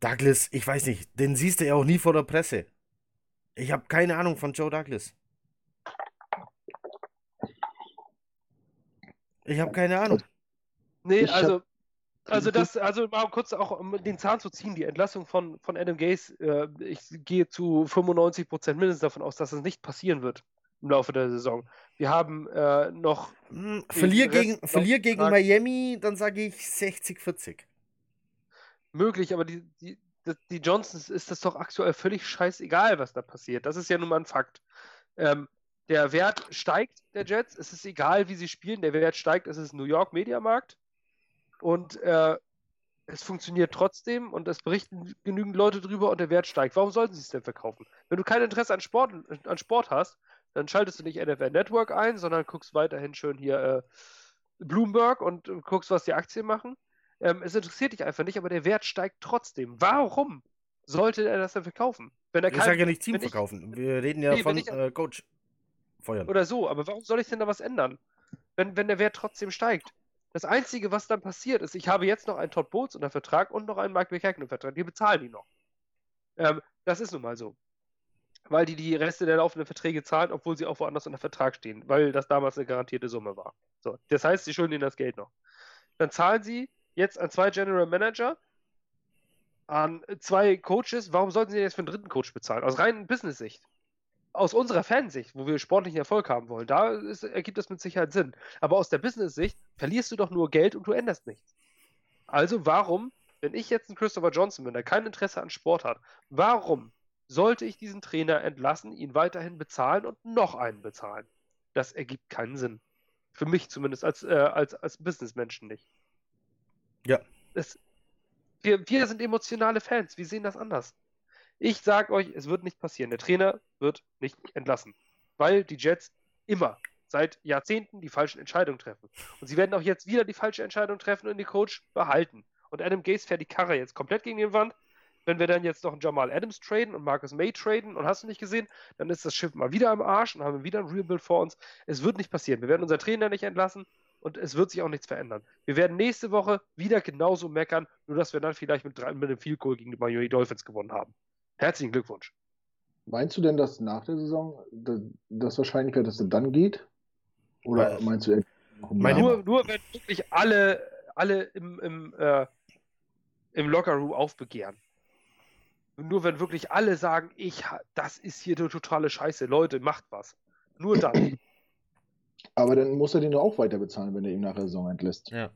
Douglas, ich weiß nicht, den siehst du ja auch nie vor der Presse. Ich habe keine Ahnung von Joe Douglas. Ich habe keine Ahnung. Nee, also also das, also mal kurz auch um den Zahn zu ziehen, die Entlassung von, von Adam Gaze, äh, ich gehe zu 95 Prozent mindestens davon aus, dass es nicht passieren wird im Laufe der Saison. Wir haben äh, noch. Hm, verlier gegen, verlier gegen Miami, dann sage ich 60-40. Möglich, aber die, die, die Johnsons ist das doch aktuell völlig scheißegal, was da passiert. Das ist ja nun mal ein Fakt. Ähm, der Wert steigt der Jets. Es ist egal, wie sie spielen. Der Wert steigt. Es ist New York Mediamarkt. Und äh, es funktioniert trotzdem und es berichten genügend Leute drüber und der Wert steigt. Warum sollten sie es denn verkaufen? Wenn du kein Interesse an Sport, an Sport hast, dann schaltest du nicht NFL Network ein, sondern guckst weiterhin schön hier äh, Bloomberg und guckst, was die Aktien machen. Ähm, es interessiert dich einfach nicht, aber der Wert steigt trotzdem. Warum sollte er das denn verkaufen? Wenn er ich sage ja nicht Team verkaufen. Wir reden ja nee, von ich, äh, Coach feuern. Oder so, aber warum soll ich denn da was ändern? Wenn, wenn der Wert trotzdem steigt. Das Einzige, was dann passiert, ist, ich habe jetzt noch einen Todd Bowles unter Vertrag und noch einen Mike McHacken im Vertrag. Die bezahlen die noch. Ähm, das ist nun mal so. Weil die die Reste der laufenden Verträge zahlen, obwohl sie auch woanders unter Vertrag stehen, weil das damals eine garantierte Summe war. So, das heißt, sie schulden ihnen das Geld noch. Dann zahlen sie jetzt an zwei General Manager, an zwei Coaches. Warum sollten sie jetzt für einen dritten Coach bezahlen? Aus rein Business-Sicht aus unserer Fansicht, wo wir sportlichen Erfolg haben wollen, da ist, ergibt das mit Sicherheit Sinn. Aber aus der Business-Sicht verlierst du doch nur Geld und du änderst nichts. Also warum, wenn ich jetzt ein Christopher Johnson bin, der kein Interesse an Sport hat, warum sollte ich diesen Trainer entlassen, ihn weiterhin bezahlen und noch einen bezahlen? Das ergibt keinen Sinn. Für mich zumindest als, äh, als, als Businessmenschen nicht. Ja. Es, wir, wir sind emotionale Fans, wir sehen das anders. Ich sage euch, es wird nicht passieren. Der Trainer wird nicht entlassen, weil die Jets immer seit Jahrzehnten die falschen Entscheidungen treffen. Und sie werden auch jetzt wieder die falsche Entscheidung treffen und den Coach behalten. Und Adam Gase fährt die Karre jetzt komplett gegen die Wand. Wenn wir dann jetzt noch einen Jamal Adams traden und Marcus May traden und hast du nicht gesehen, dann ist das Schiff mal wieder am Arsch und haben wieder ein Rebuild vor uns. Es wird nicht passieren. Wir werden unseren Trainer nicht entlassen und es wird sich auch nichts verändern. Wir werden nächste Woche wieder genauso meckern, nur dass wir dann vielleicht mit, mit einem Field Goal gegen die Miami Dolphins gewonnen haben. Herzlichen Glückwunsch. Meinst du denn, dass nach der Saison das Wahrscheinlichkeit, dass er dann geht? Oder Weil, meinst du, er nur, nur wenn wirklich alle, alle im, im, äh, im Lockerroom aufbegehren. Nur wenn wirklich alle sagen, ich, das ist hier eine totale Scheiße, Leute, macht was. Nur dann. Aber dann muss er den doch auch weiter bezahlen, wenn er ihn nach der Saison entlässt. Ja.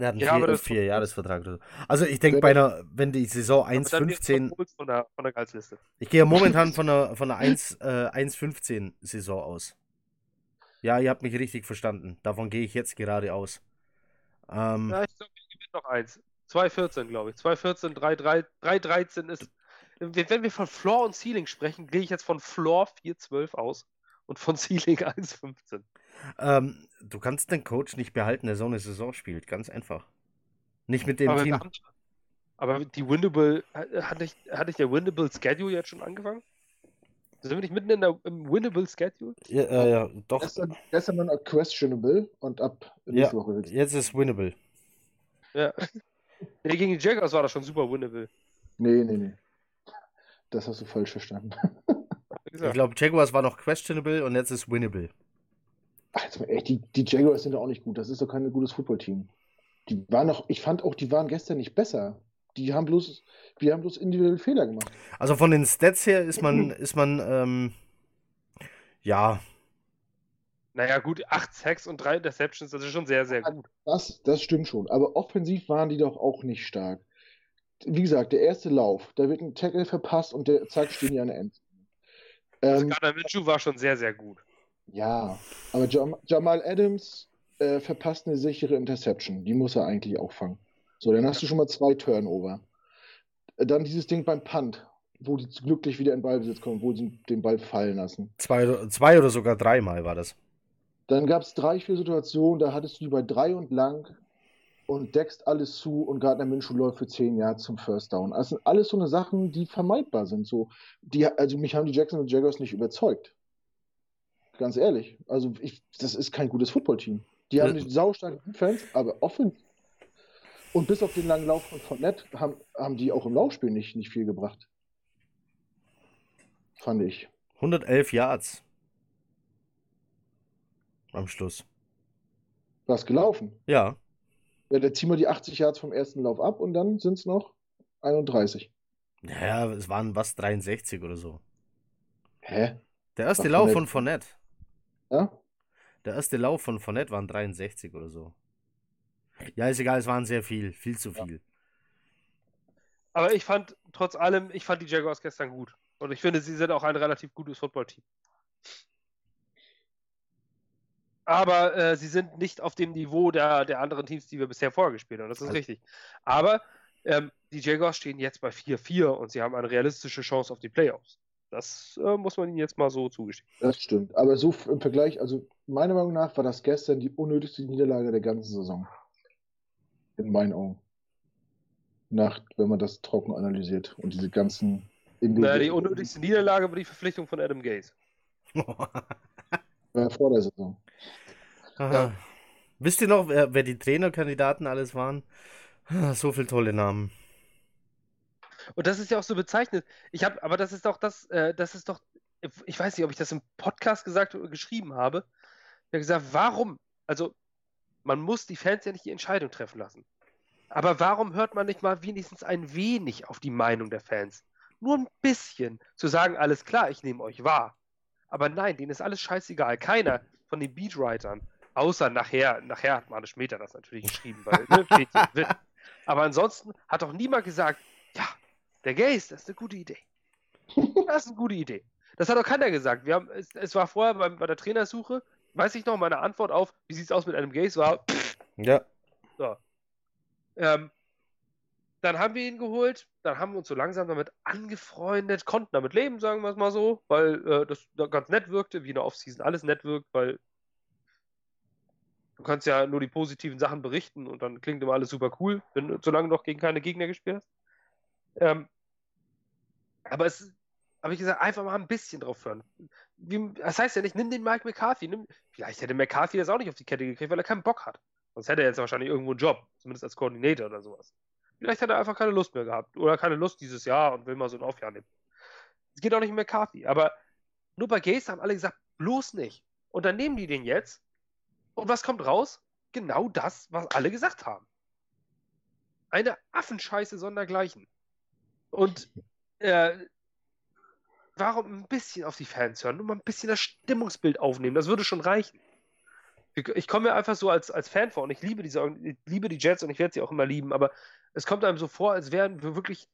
Er hat einen ja, vier, vier Jahresvertrag. Also ich denke, bei einer, wenn die Saison 1,15. Von der, von der Gehaltsliste. Ich gehe ja momentan von einer, von einer 1,15 äh, Saison aus. Ja, ihr habt mich richtig verstanden. Davon gehe ich jetzt gerade aus. Ähm, ja, ich glaube, ich gewinne noch eins. 2,14, glaube ich. 2,14, 3,13 ist. Wenn wir von Floor und Ceiling sprechen, gehe ich jetzt von Floor 4,12 aus und von Ceiling 1,15. Ähm, du kannst den Coach nicht behalten, der so eine Saison spielt. Ganz einfach. Nicht mit dem aber Team. Haben, aber die Winnable, hat nicht, hat nicht der Winnable Schedule jetzt schon angefangen? Sind wir nicht mitten in der, im Winnable Schedule? Ja, äh, ja doch. Gestern, gestern war noch Questionable und ab nächste ja, Woche. Jetzt ist Winnable. Ja. nee, gegen die Jaguars war das schon super Winnable. Nee, nee, nee. Das hast du falsch verstanden. ich glaube, Jaguars war noch questionable und jetzt ist winnable. Also, ey, die, die Jaguars sind doch auch nicht gut. Das ist doch kein gutes Footballteam. Die waren noch, ich fand auch, die waren gestern nicht besser. Die haben bloß, wir haben bloß individuelle Fehler gemacht. Also von den Stats her ist man, ist man, ähm, ja. Naja, gut, acht Sacks und drei Interceptions, das ist schon sehr, sehr gut. Das, das stimmt schon. Aber offensiv waren die doch auch nicht stark. Wie gesagt, der erste Lauf, da wird ein Tackle verpasst und der zack, stehen die an der End. Also ähm, Gardner Minshew war schon sehr, sehr gut. Ja, aber Jam Jamal Adams äh, verpasst eine sichere Interception. Die muss er eigentlich auch fangen. So, dann hast du schon mal zwei Turnover. Dann dieses Ding beim Punt, wo die glücklich wieder in Ballbesitz kommen, wo sie den Ball fallen lassen. Zwei, zwei oder sogar dreimal war das. Dann gab es drei, vier Situationen, da hattest du die bei drei und lang und deckst alles zu und Gardner Minshew läuft für zehn Jahre zum First Down. Das sind alles so eine Sachen, die vermeidbar sind. So, die, also mich haben die Jackson und Jaguars nicht überzeugt. Ganz ehrlich. Also ich, das ist kein gutes Footballteam. Die haben eine saustarke Defense, aber offen. Und bis auf den langen Lauf von Fournette haben, haben die auch im Laufspiel nicht, nicht viel gebracht. Fand ich. 111 Yards. Am Schluss. Was gelaufen? Ja. Ja, der ziehen wir die 80 Yards vom ersten Lauf ab und dann sind es noch 31. Ja, es waren was 63 oder so. Hä? Der erste Lauf von Fournette. Ja? Der erste Lauf von Fournette waren 63 oder so. Ja, ist egal, es waren sehr viel, viel zu viel. Ja. Aber ich fand, trotz allem, ich fand die Jaguars gestern gut. Und ich finde, sie sind auch ein relativ gutes Footballteam. Aber äh, sie sind nicht auf dem Niveau der, der anderen Teams, die wir bisher vorgespielt haben. Das ist Also- richtig. Aber ähm, die Jaguars stehen jetzt bei 4-4 und sie haben eine realistische Chance auf die Playoffs. Das äh, muss man ihnen jetzt mal so zugestehen. Das stimmt. Aber so im Vergleich, also meiner Meinung nach war das gestern die unnötigste Niederlage der ganzen Saison. In meinen Augen. Nach, wenn man das trocken analysiert und diese ganzen Naja, die unnötigste Niederlage war die Verpflichtung von Adam Gaze. Äh, vor der Saison. Aha. Wisst ihr noch, wer, wer die Trainerkandidaten alles waren? So viele tolle Namen. Und das ist ja auch so bezeichnet. Ich habe, aber das ist doch das, äh, das ist doch, ich weiß nicht, ob ich das im Podcast gesagt oder geschrieben habe. Ich habe gesagt, warum? Also, man muss die Fans ja nicht die Entscheidung treffen lassen. Aber warum hört man nicht mal wenigstens ein wenig auf die Meinung der Fans? Nur ein bisschen. Zu sagen, alles klar, ich nehme euch wahr. Aber nein, denen ist alles scheißegal. Keiner von den Beatwritern, außer nachher, nachher hat Mane Schmeter das natürlich geschrieben, weil, ne. Aber ansonsten hat doch niemand gesagt, der Gaze, das ist eine gute Idee. Das ist eine gute Idee. Das hat doch keiner gesagt. Wir haben, es, es war vorher beim, bei der Trainersuche, weiß ich noch, meine Antwort auf, wie sieht es aus mit einem Gaze, war, Ja, ähm, dann haben wir ihn geholt, dann haben wir uns so langsam damit angefreundet, konnten damit leben, sagen wir es mal so, weil äh, das da ganz nett wirkte, wie in der Offseason alles nett wirkt, weil du kannst ja nur die positiven Sachen berichten und dann klingt immer alles super cool, wenn, du- solange du noch gegen keine Gegner gespielt hast. Ähm, aber es habe ich gesagt, einfach mal ein bisschen drauf hören. Wie, das heißt ja nicht, nimm den Mike McCarthy. Nimm, vielleicht hätte McCarthy das auch nicht auf die Kette gekriegt, weil er keinen Bock hat. Sonst hätte er jetzt wahrscheinlich irgendwo einen Job, zumindest als Koordinator oder sowas. Vielleicht hat er einfach keine Lust mehr gehabt oder keine Lust dieses Jahr und will mal so ein Aufjahr nehmen. Es geht auch nicht um McCarthy, aber nur bei Gaze haben alle gesagt, bloß nicht. Und dann nehmen die den jetzt und was kommt raus? Genau das, was alle gesagt haben. Eine Affenscheiße sondergleichen. Und äh, warum ein bisschen auf die Fans hören? Nur mal ein bisschen das Stimmungsbild aufnehmen. Das würde schon reichen. Ich- komme mir einfach so als, als Fan vor und ich liebe diese, ich liebe die Jets und ich werde sie auch immer lieben, aber es kommt einem so vor, als wären wir wirklich.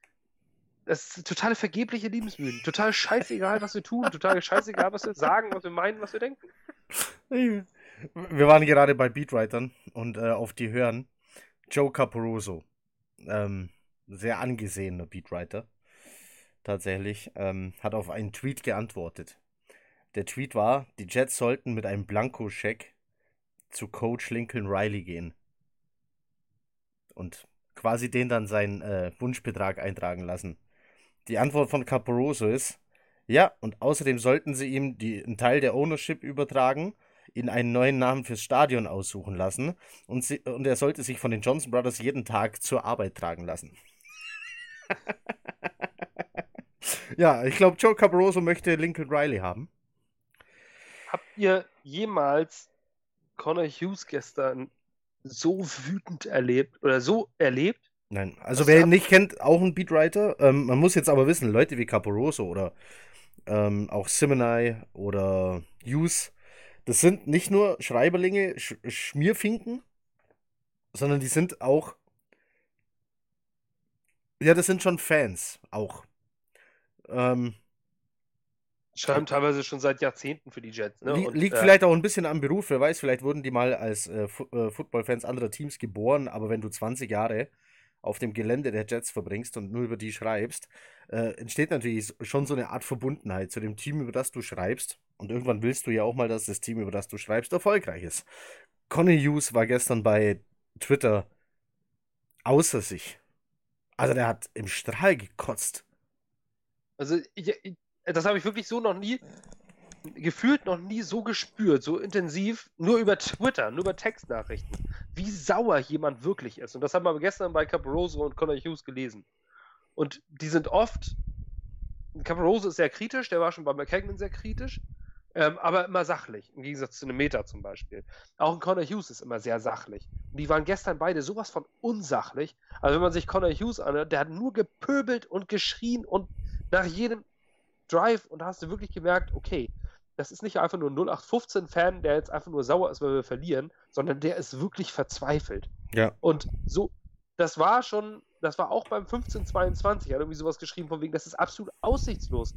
Das ist totale vergebliche Liebensmühen. Total scheißegal, was wir tun. Total scheißegal, was wir sagen, was wir meinen, was wir denken. wir waren gerade bei Beatwritern und äh, auf die hören. Joe Caparoso, ähm, sehr angesehener Beatwriter, tatsächlich, ähm, hat auf einen Tweet geantwortet. Der Tweet war, die Jets sollten mit einem Blankoscheck zu Coach Lincoln Riley gehen. Und quasi den dann seinen äh, Wunschbetrag eintragen lassen. Die Antwort von Caparoso ist, ja, und außerdem sollten sie ihm die, einen Teil der Ownership übertragen, ihn einen neuen Namen fürs Stadion aussuchen lassen und, sie, und er sollte sich von den Johnson Brothers jeden Tag zur Arbeit tragen lassen. ja, ich glaube, Joe Caparoso möchte Lincoln Riley haben. Habt ihr jemals Connor Hughes gestern so wütend erlebt oder so erlebt? Nein, also Was wer ihn nicht kennt, auch ein Beatwriter. Ähm, man muss jetzt aber wissen, Leute wie Caparoso oder ähm, auch Simonai oder Hughes, das sind nicht nur Schreiberlinge, Sch Schmierfinken, sondern die sind auch, ja, das sind schon Fans auch. Ähm, Schreiben teilweise schon seit Jahrzehnten für die Jets. Ne? li Und, liegt äh, vielleicht auch ein bisschen am Beruf, wer weiß, vielleicht wurden die mal als äh, Fu äh, Footballfans anderer Teams geboren, aber wenn du 20 Jahre auf dem Gelände der Jets verbringst und nur über die schreibst, äh, entsteht natürlich schon so eine Art Verbundenheit zu dem Team, über das du schreibst. Und irgendwann willst du ja auch mal, dass das Team, über das du schreibst, erfolgreich ist. Connie Hughes war gestern bei Twitter außer sich. Also der hat im Strahl gekotzt. Also, ich, ich, das habe ich wirklich so noch nie, gefühlt noch nie so gespürt, so intensiv, nur über Twitter, nur über Textnachrichten, wie sauer jemand wirklich ist. Und das haben wir gestern bei Caparoso und Connor Hughes gelesen. Und die sind oft, Caparoso ist sehr kritisch, der war schon bei McKagan sehr kritisch, ähm, aber immer sachlich, im Gegensatz zu einem Meta zum Beispiel. Auch ein Connor Hughes ist immer sehr sachlich. Und die waren gestern beide sowas von unsachlich. Also wenn man sich Connor Hughes anhört, der hat nur gepöbelt und geschrien und nach jedem Drive und da hast du wirklich gemerkt, okay, das ist nicht einfach nur ein 0815-Fan, der jetzt einfach nur sauer ist, weil wir verlieren, sondern der ist wirklich verzweifelt. Ja. Und so, das war schon, das war auch beim 1522, hat irgendwie sowas geschrieben, von wegen, das ist absolut aussichtslos.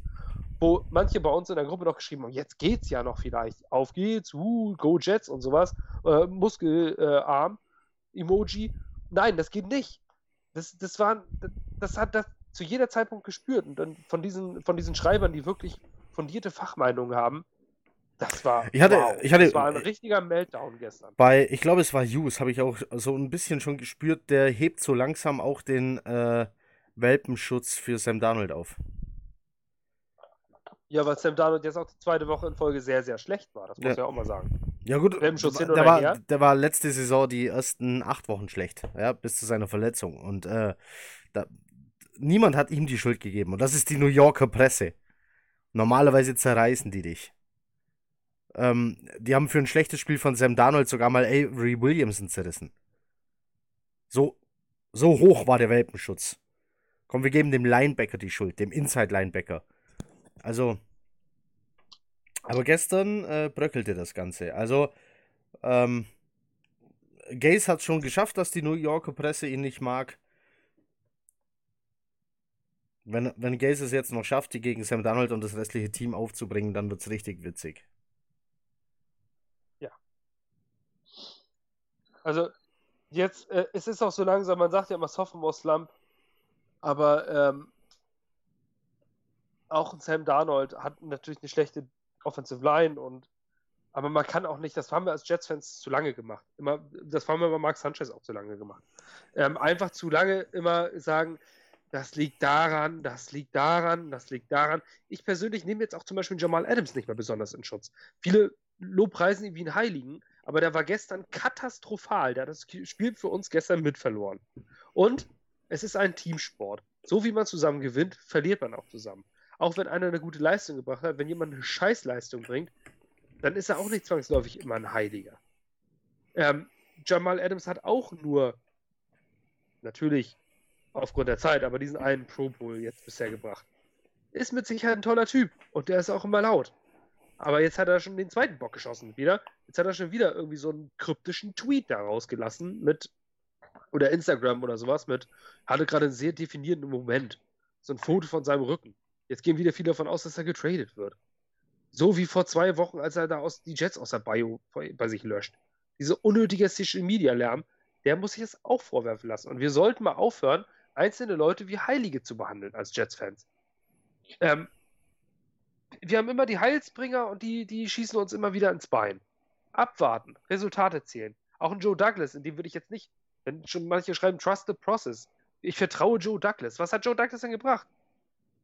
Wo manche bei uns in der Gruppe noch geschrieben haben, jetzt geht's ja noch vielleicht, auf geht's, uh, go Jets und sowas, äh, Muskelarm, äh, Emoji. Nein, das geht nicht. Das, das war, das hat das zu jeder Zeitpunkt gespürt und dann von diesen, von diesen Schreibern, die wirklich fundierte Fachmeinungen haben, das war, ich hatte, wow. ich hatte, das war ein richtiger Meltdown gestern. Bei, ich glaube, es war Hughes, habe ich auch so ein bisschen schon gespürt, der hebt so langsam auch den äh, Welpenschutz für Sam Darnold auf. Ja, weil Sam Darnold jetzt auch die zweite Woche in Folge sehr, sehr schlecht war. Das muss ja, ja auch mal sagen. Ja, gut, der, oder war, der war letzte Saison die ersten acht Wochen schlecht, ja, bis zu seiner Verletzung. Und äh, da, niemand hat ihm die Schuld gegeben. Und das ist die New Yorker Presse. Normalerweise zerreißen die dich. Ähm, die haben für ein schlechtes Spiel von Sam Darnold sogar mal Avery Williamson zerrissen. So, so hoch war der Welpenschutz. Komm, wir geben dem Linebacker die Schuld, dem Inside-Linebacker. Also, aber gestern äh, bröckelte das Ganze. Also, ähm, Gaze hat schon geschafft, dass die New Yorker Presse ihn nicht mag. Wenn, wenn Gaze es jetzt noch schafft, die gegen Sam Donald und das restliche Team aufzubringen, dann wird es richtig witzig. Ja. Also, jetzt, äh, es ist auch so langsam, man sagt ja immer Sophomore Slump, aber ähm, auch Sam Darnold hat natürlich eine schlechte Offensive Line und aber man kann auch nicht, das haben wir als Jets-Fans zu lange gemacht. Immer, das haben wir bei Mark Sanchez auch zu lange gemacht. Ähm, einfach zu lange immer sagen, das liegt daran, das liegt daran, das liegt daran. Ich persönlich nehme jetzt auch zum Beispiel Jamal Adams nicht mehr besonders in Schutz. Viele lobpreisen ihn wie einen Heiligen, aber der war gestern katastrophal. Der hat das Spiel für uns gestern mit verloren. Und es ist ein Teamsport. So wie man zusammen gewinnt, verliert man auch zusammen. Auch wenn einer eine gute Leistung gebracht hat, wenn jemand eine Scheißleistung bringt, dann ist er auch nicht zwangsläufig immer ein Heiliger. Ähm, Jamal Adams hat auch nur, natürlich aufgrund der Zeit, aber diesen einen Pro Bowl jetzt bisher gebracht. Ist mit Sicherheit ein toller Typ und der ist auch immer laut. Aber jetzt hat er schon den zweiten Bock geschossen wieder. Jetzt hat er schon wieder irgendwie so einen kryptischen Tweet da rausgelassen mit, oder Instagram oder sowas mit, hatte gerade einen sehr definierenden Moment. So ein Foto von seinem Rücken. Jetzt gehen wieder viele davon aus, dass er getradet wird. So wie vor zwei Wochen, als er da aus, die Jets aus der Bio bei sich löscht. Dieser unnötige Social Media Lärm, der muss sich das auch vorwerfen lassen. Und wir sollten mal aufhören, einzelne Leute wie Heilige zu behandeln als Jets-Fans. Ähm, wir haben immer die Heilsbringer und die, die schießen uns immer wieder ins Bein. Abwarten, Resultate zählen. Auch ein Joe Douglas, in dem würde ich jetzt nicht, wenn schon manche schreiben, trust the process. Ich vertraue Joe Douglas. Was hat Joe Douglas denn gebracht?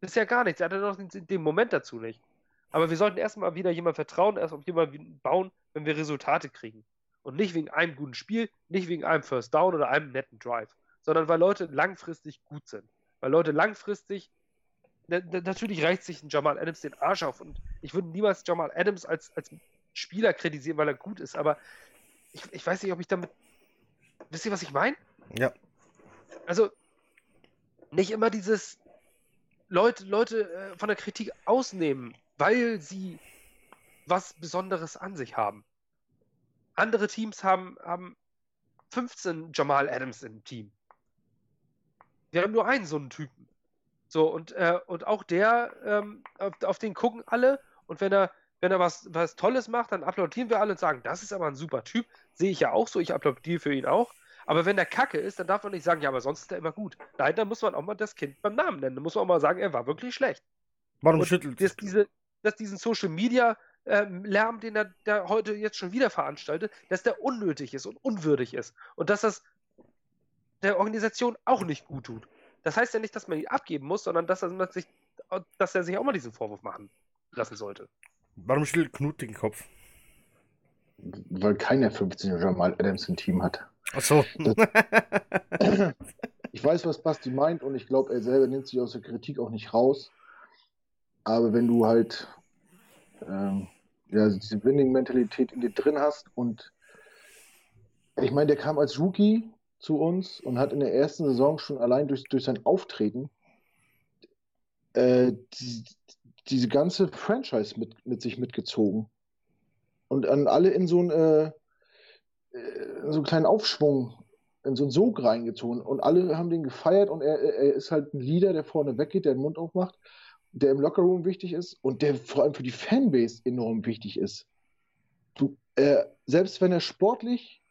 Das ist ja gar nichts. Er hatte doch den, den Moment dazu nicht. Aber wir sollten erstmal wieder jemand vertrauen, erst auf jemanden bauen, wenn wir Resultate kriegen. Und nicht wegen einem guten Spiel, nicht wegen einem First Down oder einem netten Drive, sondern weil Leute langfristig gut sind. Weil Leute langfristig, natürlich reicht sich ein Jamal Adams den Arsch auf und ich würde niemals Jamal Adams als, als Spieler kritisieren, weil er gut ist, aber ich, ich weiß nicht, ob ich damit. Wisst ihr, was ich meine? Ja. Also, nicht immer dieses Leute, Leute äh, von der Kritik ausnehmen, weil sie was Besonderes an sich haben. Andere Teams haben, haben 15 Jamal Adams im Team. Wir haben nur einen so einen Typen. So, und, äh, und auch der, ähm, auf, auf, den gucken alle und wenn er, wenn er was, was Tolles macht, dann applaudieren wir alle und sagen, das ist aber ein super Typ. Sehe ich ja auch so, ich applaudiere für ihn auch. Aber wenn der Kacke ist, dann darf man nicht sagen, ja, aber sonst ist er immer gut. Nein, dann muss man auch mal das Kind beim Namen nennen. Dann muss man auch mal sagen, er war wirklich schlecht. Warum und schüttelt das, diese, dass diesen Social Media ähm, Lärm, den er der heute jetzt schon wieder veranstaltet, dass der unnötig ist und unwürdig ist. Und dass das der Organisation auch nicht gut tut. Das heißt ja nicht, dass man ihn abgeben muss, sondern dass er sich, dass er sich auch mal diesen Vorwurf machen lassen sollte. Warum schüttelt Knut den Kopf? Weil keiner 15 Jamal Adams im Team hat. Ach so. ich weiß, was Basti meint und ich glaube, er selber nimmt sich aus der Kritik auch nicht raus. Aber wenn du halt ähm, ja, diese Winning-Mentalität in dir drin hast und ich meine, der kam als Rookie zu uns und hat in der ersten Saison schon allein durch, durch sein Auftreten äh, die, diese ganze Franchise mit, mit sich mitgezogen. Und an alle in so einen, äh, so einen kleinen Aufschwung, in so einen Sog reingezogen. Und alle haben den gefeiert und er, er ist halt ein Leader, der vorne weggeht, der den Mund aufmacht. der im Lockerroom wichtig ist und der vor allem für die Fanbase enorm wichtig ist. Du, äh, selbst wenn er sportlich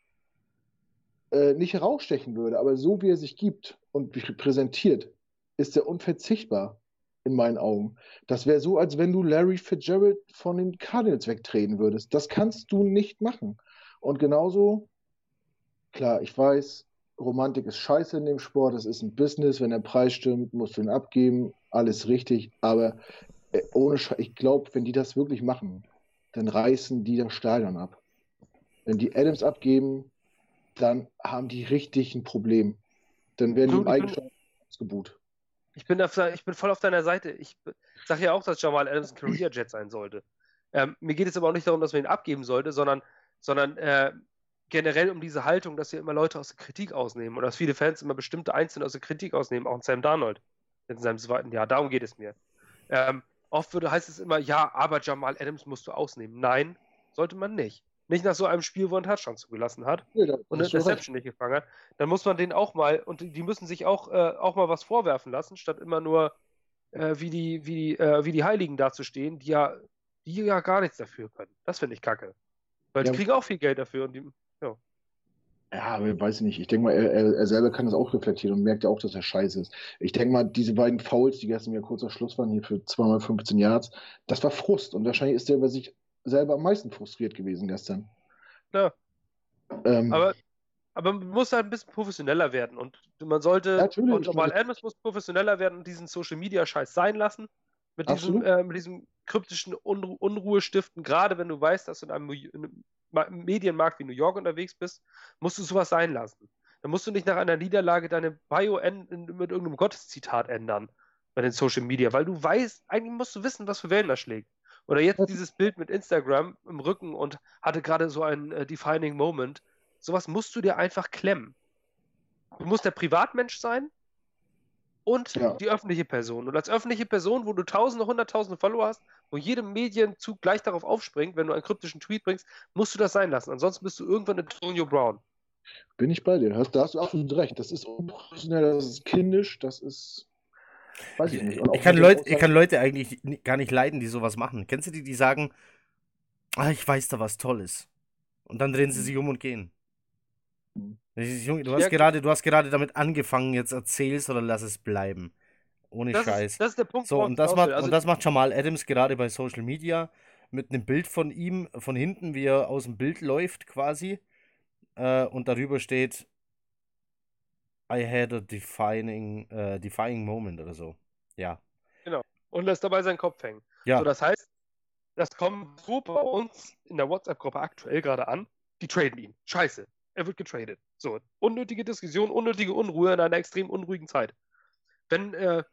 äh, nicht herausstechen würde, aber so wie er sich gibt und präsentiert, ist er unverzichtbar in meinen Augen. Das wäre so, als wenn du Larry Fitzgerald von den Cardinals wegtreten würdest. Das kannst du nicht machen. Und genauso, klar, ich weiß, Romantik ist scheiße in dem Sport, es ist ein Business, wenn der Preis stimmt, musst du ihn abgeben, alles richtig, aber äh, ohne Sch ich glaube, wenn die das wirklich machen, dann reißen die das Stadion ab. Wenn die Adams abgeben, dann haben die richtig ein Problem. Dann werden die im eigenen ausgebuht. Ich bin, auf, ich bin voll auf deiner Seite. Ich sage ja auch, dass Jamal Adams ein Career Jet sein sollte. Ähm, mir geht es aber auch nicht darum, dass man ihn abgeben sollte, sondern, sondern äh, generell um diese Haltung, dass wir immer Leute aus der Kritik ausnehmen und dass viele Fans immer bestimmte Einzelne aus der Kritik ausnehmen, auch Sam Darnold in seinem zweiten Jahr. Darum geht es mir. Ähm, oft würde, heißt es immer, ja, aber Jamal Adams musst du ausnehmen. Nein, sollte man nicht. Nicht nach so einem Spiel, wo er einen Touchdown zugelassen hat ja, und eine Deception nicht gefangen hat. Dann muss man den auch mal, und die müssen sich auch, äh, auch mal was vorwerfen lassen, statt immer nur äh, wie, die, wie, äh, wie die Heiligen dazustehen, die ja, die ja gar nichts dafür können. Das finde ich kacke. Weil ja. die kriegen auch viel Geld dafür und die, ja. Ja, aber weiß ich nicht. Ich denke mal, er, er, selber kann das auch reflektieren und merkt ja auch, dass er scheiße ist. Ich denke mal, diese beiden Fouls, die gestern ja kurzer Schluss waren, hier für 2x15 Yards, das war Frust. Und wahrscheinlich ist er über sich selber am meisten frustriert gewesen gestern. Ja. Ähm, aber, aber man muss halt ein bisschen professioneller werden. Und man sollte, natürlich, und Jamal Adams muss professioneller werden und diesen Social Media Scheiß sein lassen. Mit diesem, äh, mit diesem kryptischen Unru Unruhestiften, gerade wenn du weißt, dass du in einem, in einem Medienmarkt wie New York unterwegs bist, musst du sowas sein lassen. Dann musst du nicht nach einer Niederlage deine Bio mit irgendeinem Gotteszitat ändern bei den Social Media, weil du weißt, eigentlich musst du wissen, was für Wellen das schlägt. Oder jetzt dieses Bild mit Instagram im Rücken und hatte gerade so einen äh, defining Moment. Sowas musst du dir einfach klemmen. Du musst der Privatmensch sein und ja. die öffentliche Person. Und als öffentliche Person, wo du tausende, hunderttausende Follower hast, wo jede Medienzug gleich darauf aufspringt, wenn du einen kryptischen Tweet bringst, musst du das sein lassen. Ansonsten bist du irgendwann Antonio Brown. Bin ich bei dir. Da hast du absolut recht. Das ist unprofessionell, das ist kindisch, das ist. Weiß ich nicht. Ich kann, Leute, ich kann Leute eigentlich gar nicht leiden, die sowas machen. Kennst du die, die sagen, ah, ich weiß da was Tolles. Und dann drehen sie sich um und gehen. Junge, du hast, ja, gerade, du hast gerade damit angefangen, jetzt erzählst oder lass es bleiben. Ohne das Scheiß. Ist, das ist der Punkt. So, und das, macht, also, und das macht Jamal Adams gerade bei Social Media mit einem Bild von ihm, von hinten, wie er aus dem Bild läuft quasi. Äh, und darüber steht I had a defining, uh, defining moment oder so. Ja. Genau. Und lässt dabei seinen Kopf hängen. Ja. So, das heißt, das kommt so bei uns in der WhatsApp-Gruppe aktuell gerade an. Die traden ihn. Scheiße. Er wird getradet. So, unnötige Diskussion, unnötige Unruhe in einer extrem unruhigen Zeit. Wenn, äh,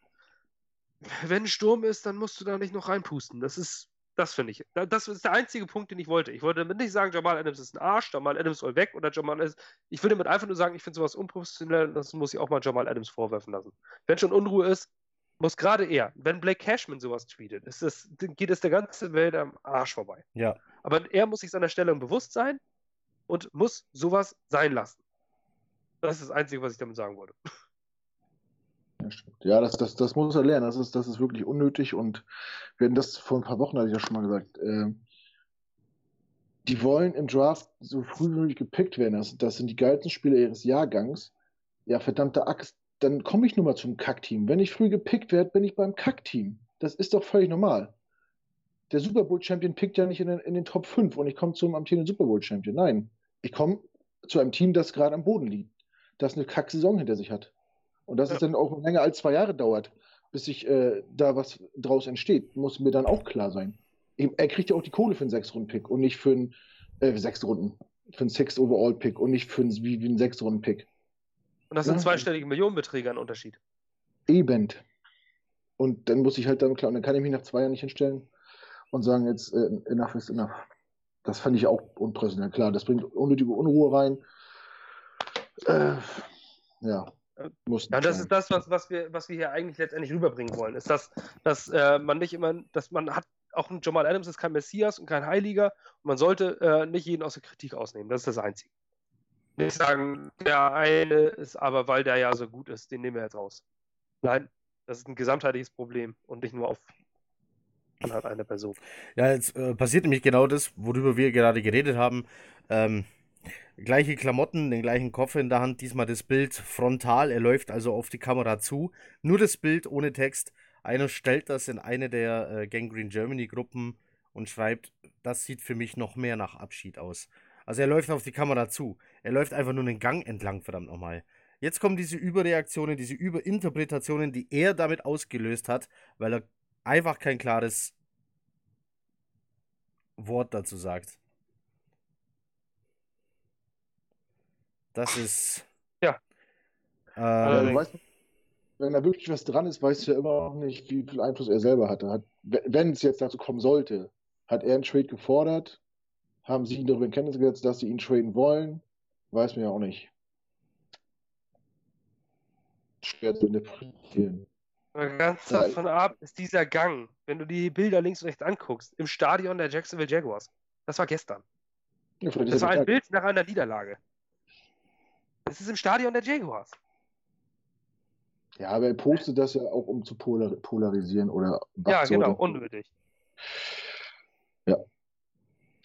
wenn Sturm ist, dann musst du da nicht noch reinpusten. Das ist, das finde ich. Das ist der einzige Punkt, den ich wollte. Ich wollte damit nicht sagen, Jamal Adams ist ein Arsch, Jamal Adams soll weg oder Jamal Adams. Ich würde damit einfach nur sagen, ich finde sowas unprofessionell, das muss ich auch mal Jamal Adams vorwerfen lassen. Wenn schon Unruhe ist, muss gerade er, wenn Blake Cashman sowas tweetet, ist das, geht es der ganzen Welt am Arsch vorbei. Ja. Aber er muss sich seiner Stellung bewusst sein und muss sowas sein lassen. Das ist das Einzige, was ich damit sagen wollte. Ja, das, das, das muss er lernen. Das ist, das ist wirklich unnötig und wir hatten das vor ein paar Wochen, hatte ich ja schon mal gesagt. Äh, die wollen im Draft so früh wie möglich gepickt werden. Das, das sind die geilsten Spieler ihres Jahrgangs. Ja, verdammte Axt, dann komme ich nun mal zum Kackteam. Wenn ich früh gepickt werde, bin ich beim Kackteam. Das ist doch völlig normal. Der Super Bowl-Champion pickt ja nicht in den, in den Top 5 und ich komme zum amtierenden Super Bowl-Champion. Nein, ich komme zu einem Team, das gerade am Boden liegt, das eine Kack-Saison hinter sich hat. Und dass ja. es dann auch länger als zwei Jahre dauert, bis sich äh, da was draus entsteht, muss mir dann auch klar sein. Er kriegt ja auch die Kohle für einen Sechs-Runden-Pick und nicht für einen äh, sechs Runden, für einen Six-Overall-Pick und nicht für einen, wie, wie einen Sechs-Runden-Pick. Und das sind ja. zweistellige Millionenbeträge ein Unterschied. Eben. Und dann muss ich halt dann, klar, und dann kann ich mich nach zwei Jahren nicht hinstellen und sagen, jetzt äh, enough is enough. Das fand ich auch unprofessionell. Klar, das bringt unnötige Unruhe rein. Äh, ja. Muss ja, das ist das, was, was, wir, was wir hier eigentlich letztendlich rüberbringen wollen. Ist das, dass äh, man nicht immer, dass man hat, auch ein Jamal Adams ist kein Messias und kein Heiliger und man sollte äh, nicht jeden aus der Kritik ausnehmen. Das ist das Einzige nicht sagen, der eine ist aber, weil der ja so gut ist, den nehmen wir jetzt raus. Nein, das ist ein gesamtheitliches Problem und nicht nur auf Dann hat eine Person. Ja, jetzt äh, passiert nämlich genau das, worüber wir gerade geredet haben. Ähm, gleiche Klamotten, den gleichen Koffer in der Hand, diesmal das Bild frontal. Er läuft also auf die Kamera zu. Nur das Bild ohne Text. Einer stellt das in eine der äh, Gangrene Germany Gruppen und schreibt, das sieht für mich noch mehr nach Abschied aus. Also er läuft auf die Kamera zu. Er läuft einfach nur einen Gang entlang, verdammt nochmal. Jetzt kommen diese Überreaktionen, diese Überinterpretationen, die er damit ausgelöst hat, weil er einfach kein klares Wort dazu sagt. Das ist. Ja. Äh, Also, weißt, wenn da wirklich was dran ist, weißt du ja immer noch nicht, wie viel Einfluss er selber hatte. Hat, wenn es jetzt dazu kommen sollte, hat er einen Trade gefordert, haben sie ihn darüber in Kenntnis gesetzt, dass sie ihn traden wollen, weiß man ja auch nicht. Schwer zu interpretieren. Aber Ganz Ja, davon ab ist dieser Gang, wenn du die Bilder links und rechts anguckst, im Stadion der Jacksonville Jaguars. Das war gestern. Ja, Das war ein Bild nach einer Niederlage. Das ist im Stadion der Jaguars. Ja, aber er postet das ja auch, um zu polar polarisieren oder Ja, genau, unnötig.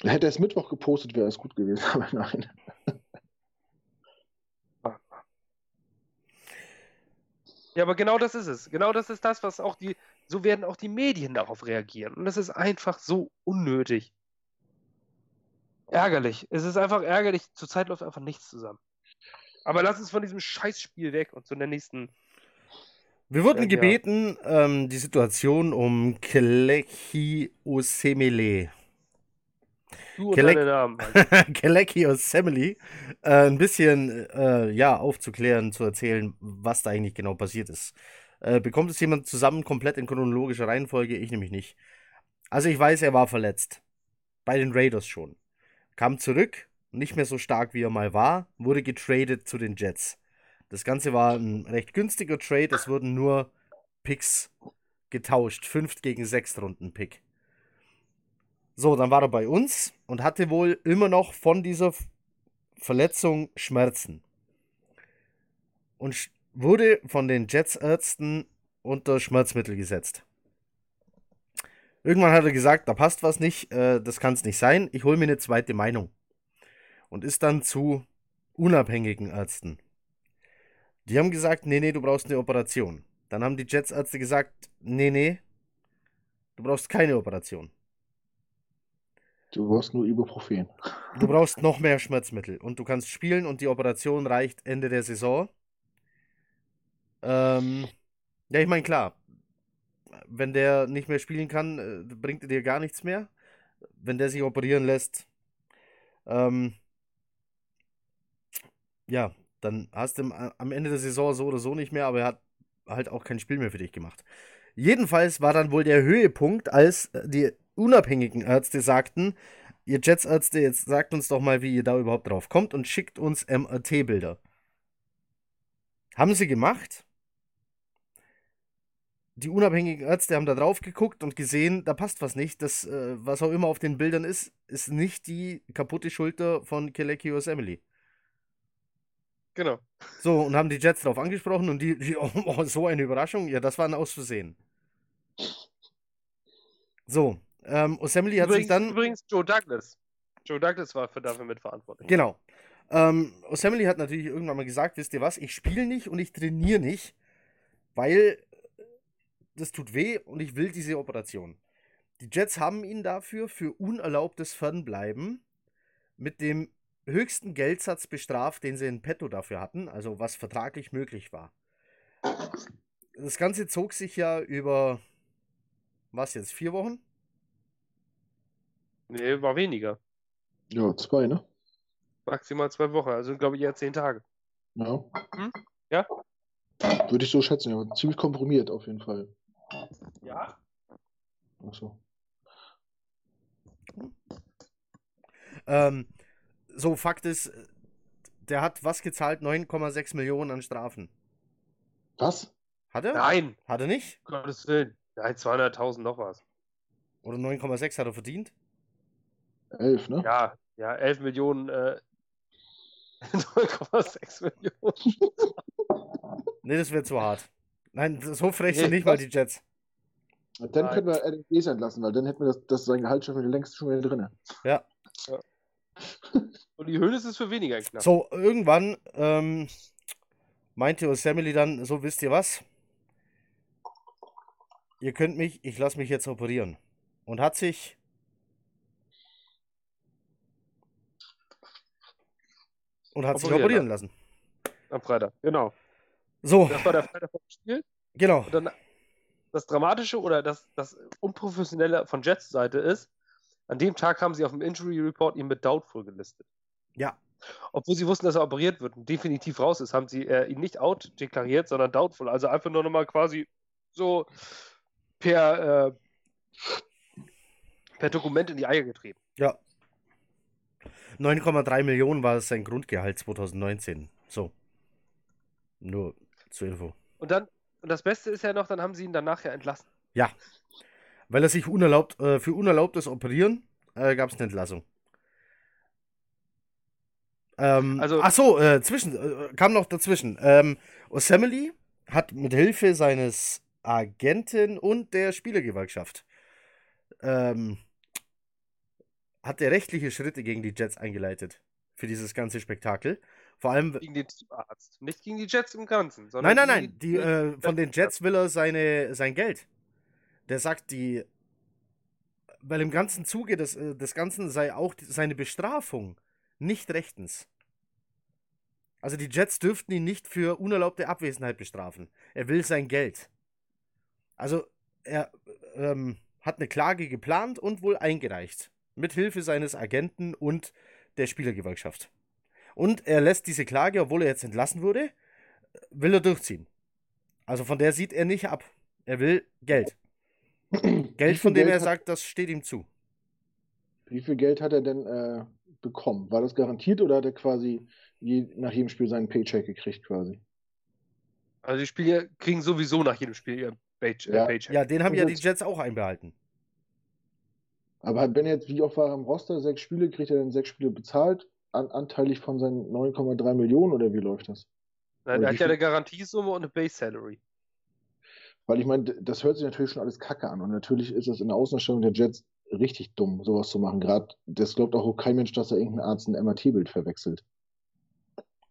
Hätte er es Mittwoch gepostet, wäre es gut gewesen, aber nein. Ja, aber genau das ist es. Genau das ist das, was auch die, so werden auch die Medien darauf reagieren. Und das ist einfach so unnötig. Ärgerlich. Es ist einfach ärgerlich. Zurzeit läuft einfach nichts zusammen. Aber lass uns von diesem Scheißspiel weg und zu der nächsten. wir wurden Ja, ja. gebeten, ähm, die Situation um Kelechi Osemele Du. Keleki Osemele äh, ein bisschen äh, ja, aufzuklären, zu erzählen, was da eigentlich genau passiert ist. Äh, bekommt es jemand zusammen komplett in chronologischer Reihenfolge? Ich nämlich nicht. Also ich weiß, er war verletzt. Bei den Raiders schon. Kam zurück, nicht mehr so stark wie er mal war, wurde getradet zu den Jets. Das Ganze war ein recht günstiger Trade, es wurden nur Picks getauscht. Fünft gegen sechs Runden Pick. So, dann war er bei uns und hatte wohl immer noch von dieser Verletzung Schmerzen. Und wurde von den Jetsärzten unter Schmerzmittel gesetzt. Irgendwann hat er gesagt, da passt was nicht, äh, das kann es nicht sein, ich hole mir eine zweite Meinung. Und ist dann zu unabhängigen Ärzten. Die haben gesagt, nee, nee, du brauchst eine Operation. Dann haben die Jetsärzte gesagt, nee, nee, du brauchst keine Operation. Du brauchst nur Ibuprofen. Du brauchst noch mehr Schmerzmittel und du kannst spielen und die Operation reicht Ende der Saison. Ähm, ja, ich meine, klar, wenn der nicht mehr spielen kann, äh, bringt er dir gar nichts mehr. Wenn der sich operieren lässt, ähm, ja, dann hast du im- am Ende der Saison so oder so nicht mehr, aber er hat halt auch kein Spiel mehr für dich gemacht. Jedenfalls war dann wohl der Höhepunkt, als äh, die unabhängigen Ärzte sagten, ihr Jetsärzte, jetzt sagt uns doch mal, wie ihr da überhaupt drauf kommt und schickt uns MRT-Bilder. Haben sie gemacht. Die unabhängigen Ärzte haben da drauf geguckt und gesehen, da passt was nicht. Das, äh, was auch immer auf den Bildern ist, ist nicht die kaputte Schulter von Keleki Emily. Genau. So, und haben die Jets drauf angesprochen und die, die oh, oh, so eine Überraschung. Ja, das war ein Auszusehen. So, ähm, Osemele hat sich Übrigens, dann. übrigens Joe Douglas. Joe Douglas war für dafür mitverantwortlich. Genau. Ähm, Osemele hat natürlich irgendwann mal gesagt, wisst ihr was, ich spiele nicht und ich trainiere nicht, weil das tut weh und ich will diese Operation. Die Jets haben ihn dafür für unerlaubtes Fernbleiben mit dem höchsten Geldsatz bestraft, den sie in petto dafür hatten, also was vertraglich möglich war. Das Ganze zog sich ja über, was jetzt, vier Wochen? Nee, war weniger. Ja, zwei, ne? Maximal zwei Wochen, also glaube ich eher zehn Tage. Ja. Hm? Ja? Würde ich so schätzen, ja. Ziemlich komprimiert auf jeden Fall. Ja? Achso. Ähm, so, Fakt ist, der hat was gezahlt? 9,6 Millionen an Strafen. Was? Hat er? Nein, Hat er nicht? um Gottes Willen. Nein, 200.000 noch was. Oder 9,6 hat er verdient? Elf, ne? Ja, ja, 11 Millionen, äh, 9,6 Millionen. Nee, das wäre zu hart. Nein, so frech sind Nee, nicht mal die Jets. Dann Nein. können wir Adam Gaze entlassen, weil dann hätten wir das, das sein Gehalt schon wieder längst schon wieder drin. Ja. Und die Höhnes ist für weniger knapp. So, irgendwann ähm, meinte Osamely dann, so wisst ihr was? Ihr könnt mich, ich lasse mich jetzt operieren. Und hat sich und hat sich Operieren lassen. Am Freitag, genau. So, Das war der Freitag vom Spiel. genau. Und dann das Dramatische oder das, das Unprofessionelle von Jets Seite ist, an dem Tag haben sie auf dem Injury Report ihn mit Doubtful gelistet. Ja, Obwohl sie wussten, dass er operiert wird und definitiv raus ist, haben sie äh, ihn nicht out deklariert, sondern Doubtful. Also einfach nur nochmal quasi so per, äh, per Dokument in die Eier getreten. ja. 9,3 Millionen war sein Grundgehalt 2019. So. Nur zur Info. Und dann, und das Beste ist ja noch, dann haben sie ihn danach ja entlassen. Ja. Weil er sich unerlaubt, äh, für unerlaubtes Operieren äh, gab es eine Entlassung. Ähm, Also- ach so, äh, zwischen, äh, kam noch dazwischen. Ähm, Osamely hat mit Hilfe seines Agenten und der Spielergewerkschaft ähm, hat er rechtliche Schritte gegen die Jets eingeleitet für dieses ganze Spektakel. Vor allem, Gegen den Teamarzt. Nicht gegen die Jets im Ganzen, sondern Nein, nein, nein. Die, äh, von den Jets. Jets will er seine, sein Geld. Der sagt, die. Weil im ganzen Zuge des, äh, des Ganzen sei auch die, seine Bestrafung nicht rechtens. Also die Jets dürften ihn nicht für unerlaubte Abwesenheit bestrafen. Er will sein Geld. Also er ähm, hat eine Klage geplant und wohl eingereicht. Mit Hilfe seines Agenten und der Spielergewerkschaft. Und er lässt diese Klage, obwohl er jetzt entlassen wurde, will er durchziehen. Also von der sieht er nicht ab. Er will Geld. Geld, von dem Geld er sagt, das steht ihm zu. Wie viel Geld hat er denn äh, bekommen? War das garantiert oder hat er quasi je, nach jedem Spiel seinen Paycheck gekriegt quasi? Also die Spieler kriegen sowieso nach jedem Spiel ihr Pay Ja. äh, Paycheck. Ja, den haben ja die Gut. Jets auch einbehalten. Aber wenn er jetzt, wie oft war er im Roster, sechs Spiele, kriegt er dann sechs Spiele bezahlt, an, anteilig von seinen 9,3 Millionen oder wie läuft das? Nein, wie hat ja eine Garantiesumme und eine Base Salary. Weil ich meine, das hört sich natürlich schon alles kacke an und natürlich ist es in der Außenstellung der Jets richtig dumm, sowas zu machen. Gerade, das glaubt auch kein Mensch, dass da irgendein Arzt ein MRT-Bild verwechselt.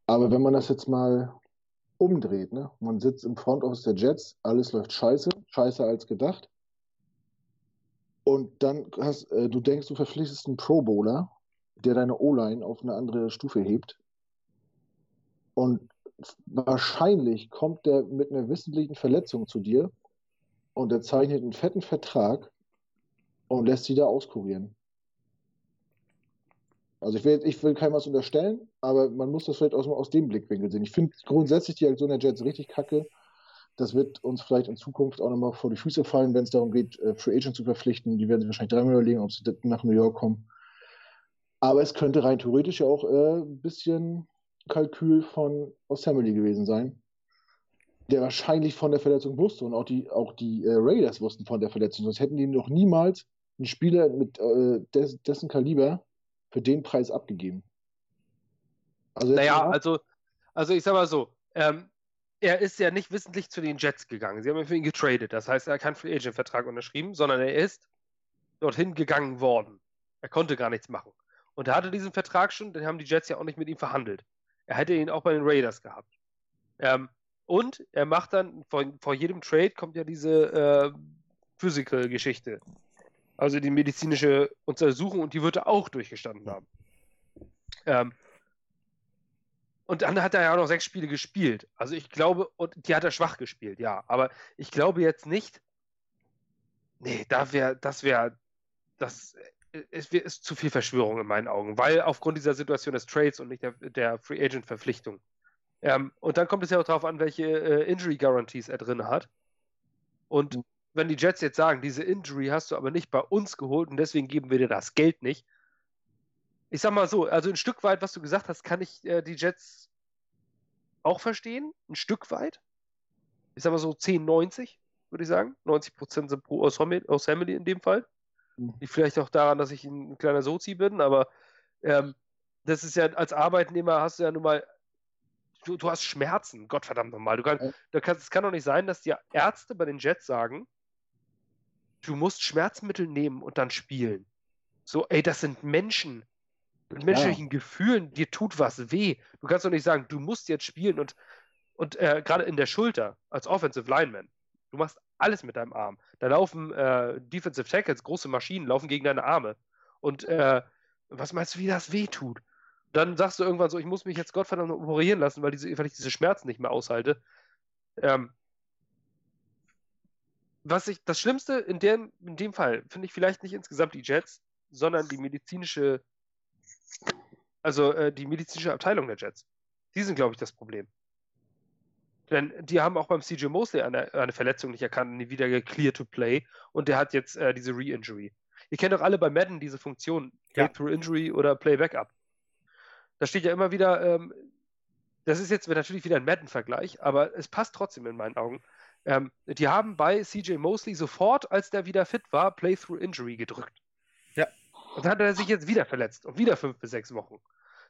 Aber wenn man das jetzt mal umdreht, ne? Man sitzt im Front Office der Jets, alles läuft scheiße, scheiße als gedacht. Und dann hast, äh, du denkst, du verpflichtest einen Pro Bowler, der deine O-Line auf eine andere Stufe hebt. Und wahrscheinlich kommt der mit einer wissentlichen Verletzung zu dir und er zeichnet einen fetten Vertrag und lässt sie da auskurieren. Also ich will, ich will keinem was unterstellen, aber man muss das vielleicht aus, aus dem Blickwinkel sehen. Ich finde grundsätzlich die Aktion der Jets richtig kacke. Das wird uns vielleicht in Zukunft auch nochmal vor die Füße fallen, wenn es darum geht, äh, Free Agent zu verpflichten. Die werden sich wahrscheinlich dreimal überlegen, ob sie nach New York kommen. Aber es könnte rein theoretisch ja auch äh, ein bisschen Kalkül von Osamely gewesen sein, der wahrscheinlich von der Verletzung wusste und auch die, auch die äh, Raiders wussten von der Verletzung. Sonst hätten die noch niemals einen Spieler mit äh, des, dessen Kaliber für den Preis abgegeben. Also Naja, also, also ich sag mal so, ähm, er ist ja nicht wissentlich zu den Jets gegangen. Sie haben ihn für ihn getradet. Das heißt, er hat keinen Free Agent Vertrag unterschrieben, sondern er ist dorthin gegangen worden. Er konnte gar nichts machen. Und er hatte diesen Vertrag schon, dann haben die Jets ja auch nicht mit ihm verhandelt. Er hätte ihn auch bei den Raiders gehabt. Ähm, und er macht dann, vor, vor jedem Trade kommt ja diese äh, Physical-Geschichte. Also die medizinische Untersuchung und die wird er auch durchgestanden haben. Ähm, und dann hat er ja auch noch sechs Spiele gespielt. Also ich glaube, und die hat er schwach gespielt, ja. Aber ich glaube jetzt nicht, nee, da wäre, das wäre, das äh, es wär, ist zu viel Verschwörung in meinen Augen, weil aufgrund dieser Situation des Trades und nicht der, der Free Agent Verpflichtung. Ähm, und dann kommt es ja auch darauf an, welche äh, Injury Guarantees er drin hat. Und wenn die Jets jetzt sagen, diese Injury hast du aber nicht bei uns geholt und deswegen geben wir dir das Geld nicht. Ich sag mal so, also ein Stück weit, was du gesagt hast, kann ich äh, die Jets auch verstehen. Ein Stück weit. Ich sag mal so 10, 90, würde ich sagen. 90% sind pro Osamely in dem Fall. Mhm. Liegt vielleicht auch daran, dass ich ein kleiner Sozi bin, aber ähm, das ist ja als Arbeitnehmer hast du ja nun mal, du, du hast Schmerzen, Gottverdammt nochmal. Du kann, du kannst, es kann doch nicht sein, dass die Ärzte bei den Jets sagen, du musst Schmerzmittel nehmen und dann spielen. So, ey, das sind Menschen mit menschlichen Gefühlen, dir tut was weh. Du kannst doch nicht sagen, du musst jetzt spielen und, und äh, gerade in der Schulter als Offensive Lineman, du machst alles mit deinem Arm. Da laufen äh, Defensive Tackles, große Maschinen, laufen gegen deine Arme. Und äh, was meinst du, wie das weh tut? Dann sagst du irgendwann so, ich muss mich jetzt Gottverdammt operieren lassen, weil, diese, weil ich diese Schmerzen nicht mehr aushalte. Ähm, was ich, das Schlimmste in, der, in dem Fall finde ich vielleicht nicht insgesamt die Jets, sondern die medizinische, also äh, die medizinische Abteilung der Jets. Die sind, glaube ich, das Problem. Denn die haben auch beim CJ Mosley eine, eine Verletzung nicht erkannt und nie wieder geclear to play und der hat jetzt äh, diese Re-Injury. Ihr kennt doch alle bei Madden diese Funktion, Play Ja. through Injury oder Play Backup. Da steht ja immer wieder, ähm, das ist jetzt natürlich wieder ein Madden-Vergleich, aber es passt trotzdem in meinen Augen. Ähm, die haben bei CJ Mosley sofort, als der wieder fit war, Play through Injury gedrückt. Ja. Und dann hat er sich jetzt wieder verletzt und wieder fünf bis sechs Wochen.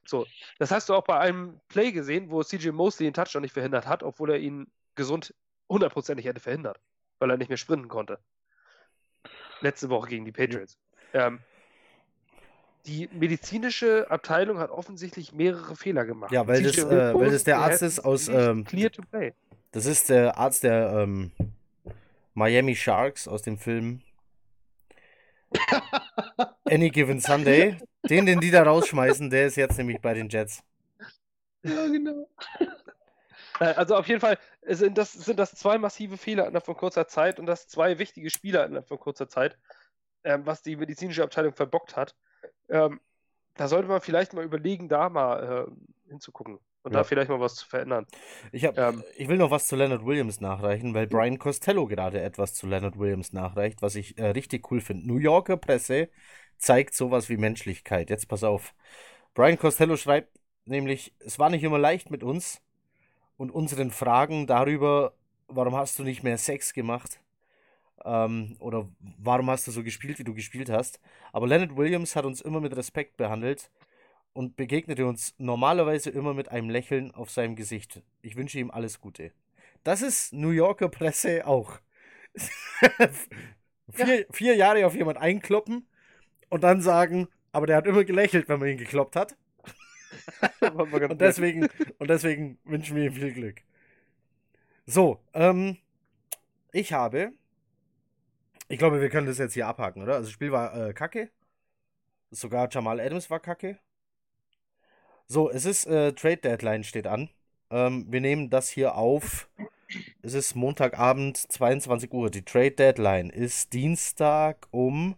So, das hast du auch bei einem Play gesehen, wo CJ Mosley den Touchdown nicht verhindert hat, obwohl er ihn gesund hundertprozentig hätte verhindert, weil er nicht mehr sprinten konnte. Letzte Woche gegen die Patriots. Ähm, die medizinische Abteilung hat offensichtlich mehrere Fehler gemacht. Ja, weil das, äh, weil das der Arzt ist aus, ähm, Clear to play. Das ist der Arzt der ähm, Miami Sharks aus dem Film Any Given Sunday. Den, den die da rausschmeißen, der ist jetzt nämlich bei den Jets. Ja, genau. Äh, Also auf jeden Fall sind das, sind das zwei massive Fehler innerhalb von kurzer Zeit und das zwei wichtige Spieler innerhalb von kurzer Zeit, ähm, was die medizinische Abteilung verbockt hat. Ähm, da sollte man vielleicht mal überlegen, da mal äh, hinzugucken und Ja. da vielleicht mal was zu verändern. Ich, hab, Ähm. ich will noch was zu Leonard Williams nachreichen, weil Brian Costello gerade etwas zu Leonard Williams nachreicht, was ich äh, richtig cool finde. New Yorker Presse zeigt sowas wie Menschlichkeit. Jetzt pass auf. Brian Costello schreibt nämlich, es war nicht immer leicht mit uns und unseren Fragen darüber, warum hast du nicht mehr Sex gemacht? Ähm, oder warum hast du so gespielt, wie du gespielt hast? Aber Leonard Williams hat uns immer mit Respekt behandelt und begegnete uns normalerweise immer mit einem Lächeln auf seinem Gesicht. Ich wünsche ihm alles Gute. Das ist New Yorker Presse auch. vier, vier Jahre auf jemand einkloppen und dann sagen, aber der hat immer gelächelt, wenn man ihn gekloppt hat. Und deswegen, und deswegen wünschen wir ihm viel Glück. So, ähm, ich habe, ich glaube, wir können das jetzt hier abhaken, oder? Also, das Spiel war äh, kacke. Sogar Jamal Adams war kacke. So, es ist äh, Trade Deadline steht an. Ähm, wir nehmen das hier auf. Es ist Montagabend, 22 Uhr. Die Trade Deadline ist Dienstag um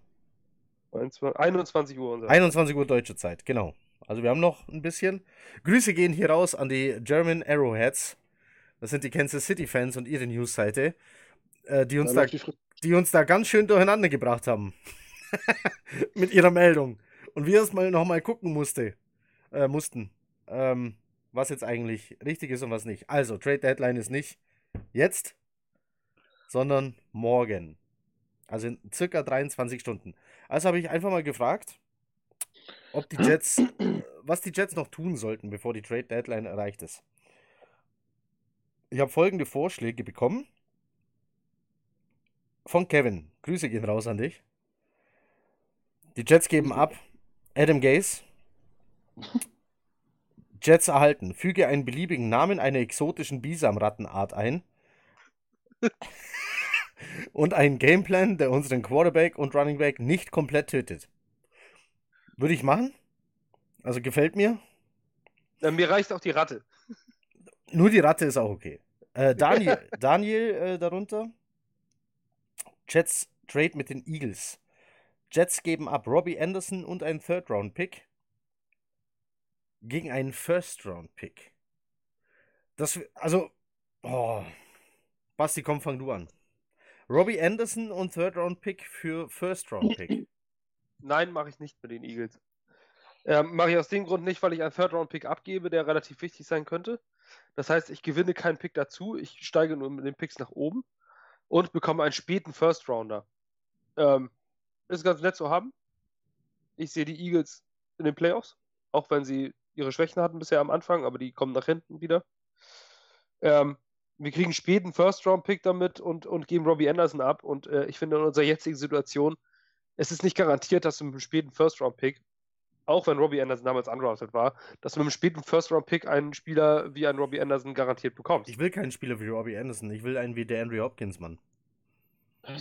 21 Uhr. Unser. 21 Uhr deutsche Zeit, genau. Also wir haben noch ein bisschen. Grüße gehen hier raus an die German Arrowheads. Das sind die Kansas City Fans und ihre Newsseite, äh, die, uns Da da, die uns da ganz schön durcheinander gebracht haben. Mit ihrer Meldung. Und wir erst mal nochmal gucken musste, äh, mussten, ähm, was jetzt eigentlich richtig ist und was nicht. Also, Trade Deadline ist nicht jetzt, sondern morgen. Also in circa 23 Stunden. Also habe ich einfach mal gefragt, ob die Jets, was die Jets noch tun sollten, bevor die Trade Deadline erreicht ist. Ich habe folgende Vorschläge bekommen. Von Kevin. Grüße gehen raus an dich. Die Jets geben ab. Adam Gase. Jets erhalten. Füge einen beliebigen Namen einer exotischen Bisamrattenart ein. und einen Gameplan, der unseren Quarterback und Running Back nicht komplett tötet. Würde ich machen. Also gefällt mir. Äh, mir reicht auch die Ratte. Nur die Ratte ist auch okay. Äh, Daniel, Daniel äh, darunter. Jets Trade mit den Eagles. Jets geben ab Robbie Anderson und einen Third-Round-Pick gegen einen First-Round-Pick. Das, also, oh. Basti, komm, fang du an. Robbie Anderson und Third-Round-Pick für First-Round-Pick. Nein, mache ich nicht mit den Eagles. Ähm, mache ich aus dem Grund nicht, weil ich einen Third-Round-Pick abgebe, der relativ wichtig sein könnte. Das heißt, ich gewinne keinen Pick dazu, ich steige nur mit den Picks nach oben und bekomme einen späten First-Rounder. Ähm, ist ganz nett zu haben. Ich sehe die Eagles in den Playoffs, auch wenn sie ihre Schwächen hatten bisher am Anfang, aber die kommen nach hinten wieder. Ähm, wir kriegen späten First-Round-Pick damit und, und geben Robbie Anderson ab. Und äh, ich finde, in unserer jetzigen Situation, es ist nicht garantiert, dass du mit einem späten First-Round-Pick, auch wenn Robbie Anderson damals undrafted war, dass du mit einem späten First-Round-Pick einen Spieler wie einen Robbie Anderson garantiert bekommst. Ich will keinen Spieler wie Robbie Anderson, ich will einen wie der Andrew Hopkins, Mann.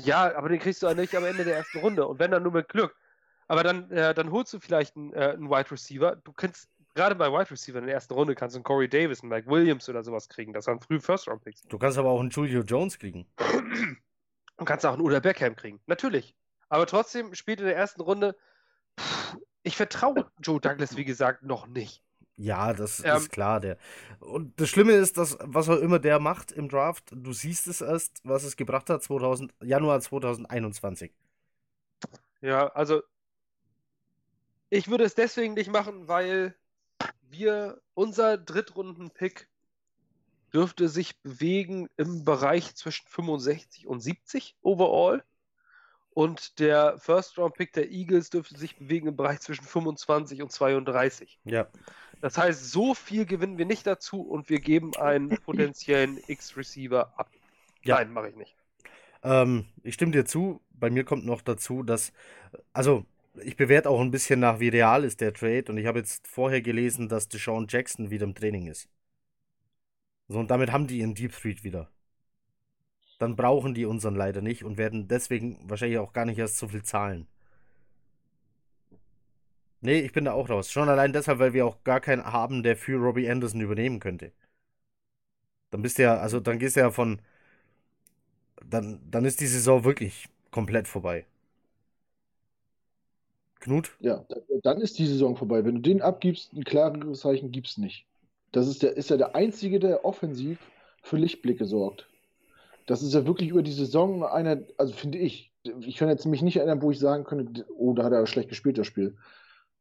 Ja, aber den kriegst du nicht am Ende der ersten Runde. Und wenn dann nur mit Glück. Aber dann, äh, dann holst du vielleicht einen, äh, einen Wide Receiver. Du kannst gerade bei Wide Receiver in der ersten Runde kannst du einen Corey Davis, einen Mike Williams oder sowas kriegen. Das waren früh First-Round-Picks. Du kannst aber auch einen Julio Jones kriegen. Und kannst auch einen Oder Beckham kriegen. Natürlich. Aber trotzdem, spät in der ersten Runde, pff, ich vertraue Joe Douglas, wie gesagt, noch nicht. Ja, das Ähm, ist klar. Der. Und das Schlimme ist, dass was auch immer der macht im Draft, du siehst es erst, was es gebracht hat, 2000, Januar 2021. Ja, also ich würde es deswegen nicht machen, weil wir, unser Drittrunden-Pick dürfte sich bewegen im Bereich zwischen 65 und 70 overall. Und der First-Round-Pick der Eagles dürfte sich bewegen im Bereich zwischen 25 und 32. Ja. Das heißt, so viel gewinnen wir nicht dazu und wir geben einen potenziellen X-Receiver ab. Ja. Nein, mache ich nicht. Ähm, ich stimme dir zu. Bei mir kommt noch dazu, dass, also, ich bewerte auch ein bisschen nach, wie real ist der Trade. Und ich habe jetzt vorher gelesen, dass Deshaun Jackson wieder im Training ist. So, und damit haben die ihren Deep Threat wieder. Dann brauchen die unseren leider nicht und werden deswegen wahrscheinlich auch gar nicht erst so viel zahlen. Nee, ich bin da auch raus. Schon allein deshalb, weil wir auch gar keinen haben, der für Robbie Anderson übernehmen könnte. Dann bist du ja, also dann gehst du ja von. Dann, dann ist die Saison wirklich komplett vorbei. Knut? Ja, da- dann ist die Saison vorbei. Wenn du den abgibst, ein klareres Zeichen gibt's nicht. Das ist, der, ist ja der Einzige, der offensiv für Lichtblicke sorgt. Das ist ja wirklich über die Saison einer, also finde ich, ich kann jetzt mich nicht erinnern, wo ich sagen könnte, oh, da hat er schlecht gespielt, das Spiel.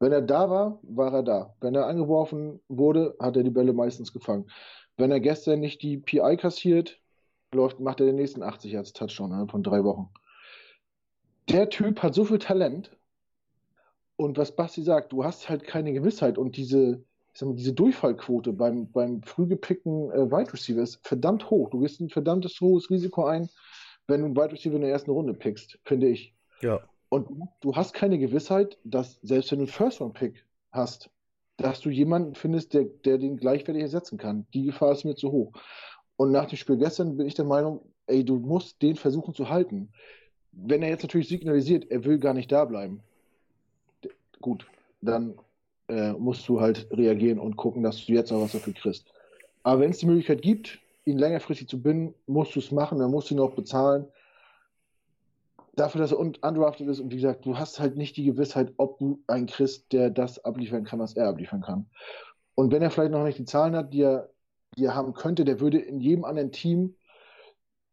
Wenn er da war, war er da. Wenn er angeworfen wurde, hat er die Bälle meistens gefangen. Wenn er gestern nicht die PI kassiert, läuft, macht er den nächsten 80 Yards Touchdown von drei Wochen. Der Typ hat so viel Talent. Und was Basti sagt, du hast halt keine Gewissheit und diese, mal, diese Durchfallquote beim, beim früh gepickten äh, Wide Receiver ist verdammt hoch. Du gehst ein verdammtes hohes Risiko ein, wenn du einen Wide Receiver in der ersten Runde pickst, finde ich. Ja. Und du hast keine Gewissheit, dass selbst wenn du einen First-Round-Pick hast, dass du jemanden findest, der, der den gleichwertig ersetzen kann. Die Gefahr ist mir zu hoch. Und nach dem Spiel gestern bin ich der Meinung, ey, du musst den versuchen zu halten. Wenn er jetzt natürlich signalisiert, er will gar nicht da bleiben, gut, dann äh, musst du halt reagieren und gucken, dass du jetzt auch was dafür kriegst. Aber wenn es die Möglichkeit gibt, ihn längerfristig zu binden, musst du es machen, dann musst du ihn auch bezahlen. Dafür, dass er un- undrafted ist und wie gesagt, du hast halt nicht die Gewissheit, ob du einen kriegst, der das abliefern kann, was er abliefern kann. Und wenn er vielleicht noch nicht die Zahlen hat, die er, die er haben könnte, der würde in jedem anderen Team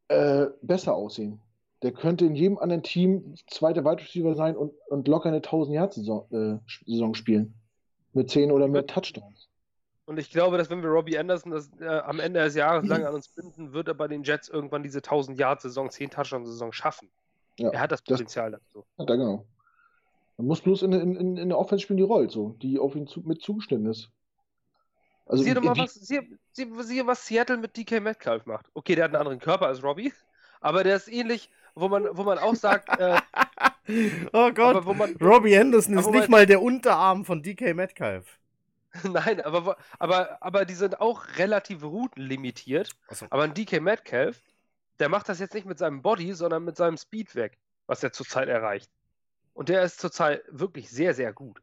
äh, besser aussehen. Der könnte in jedem anderen Team zweiter Wide Receiver sein und, und locker eine 1000 Yard Saison, äh, Saison spielen. Mit 10 oder mehr Touchdowns. Und ich glaube, dass wenn wir Robbie Anderson das, äh, am Ende des Jahres lang an uns binden, wird er bei den Jets irgendwann diese 1000-Yard-Saison, 10-Touchdown-Saison schaffen. Ja, er hat das das- Potenzial dazu. Ja, da genau. Man muss bloß in, in, in, in der Offense spielen, die rollt, so, die auf ihn zu, mit zugeschnitten ist. Also, Sieh doch mal, was, sieh, sieh, sieh, was Seattle mit DK Metcalf macht. Okay, der hat einen anderen Körper als Robbie, aber der ist ähnlich, wo man, wo man auch sagt, äh, Oh Gott. man, Robbie Anderson ist nicht Moment. mal der Unterarm von DK Metcalf. nein, aber, aber, aber die sind auch relativ routenlimitiert. Achso. Aber ein DK Metcalf, der macht das jetzt nicht mit seinem Body, sondern mit seinem Speed weg, was er zurzeit erreicht. Und der ist zurzeit wirklich sehr, sehr gut.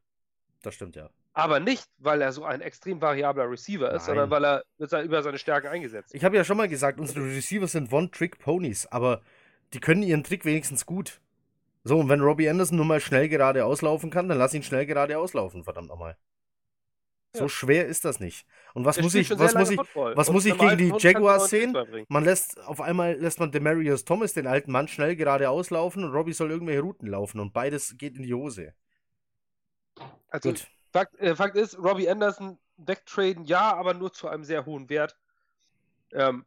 Das stimmt ja. Aber nicht, weil er so ein extrem variabler Receiver ist, Nein. sondern weil er über seine Stärken eingesetzt Ich habe ja schon mal gesagt, unsere Receiver sind One-Trick-Ponies, aber die können ihren Trick wenigstens gut. So, und wenn Robbie Anderson nur mal schnell gerade auslaufen kann, dann lass ihn schnell gerade auslaufen, verdammt nochmal. So Ja. schwer ist das nicht. Und was Der muss ich, was muss ich, Football. was Und muss ich gegen die Jaguars sehen? Man lässt, auf einmal lässt man Demarius Thomas, den alten Mann, schnell gerade auslaufen und Robbie soll irgendwelche Routen laufen und beides geht in die Hose. Also, Gut. Fakt, äh, Fakt ist, Robbie Anderson wegtraden, ja, aber nur zu einem sehr hohen Wert. Ähm,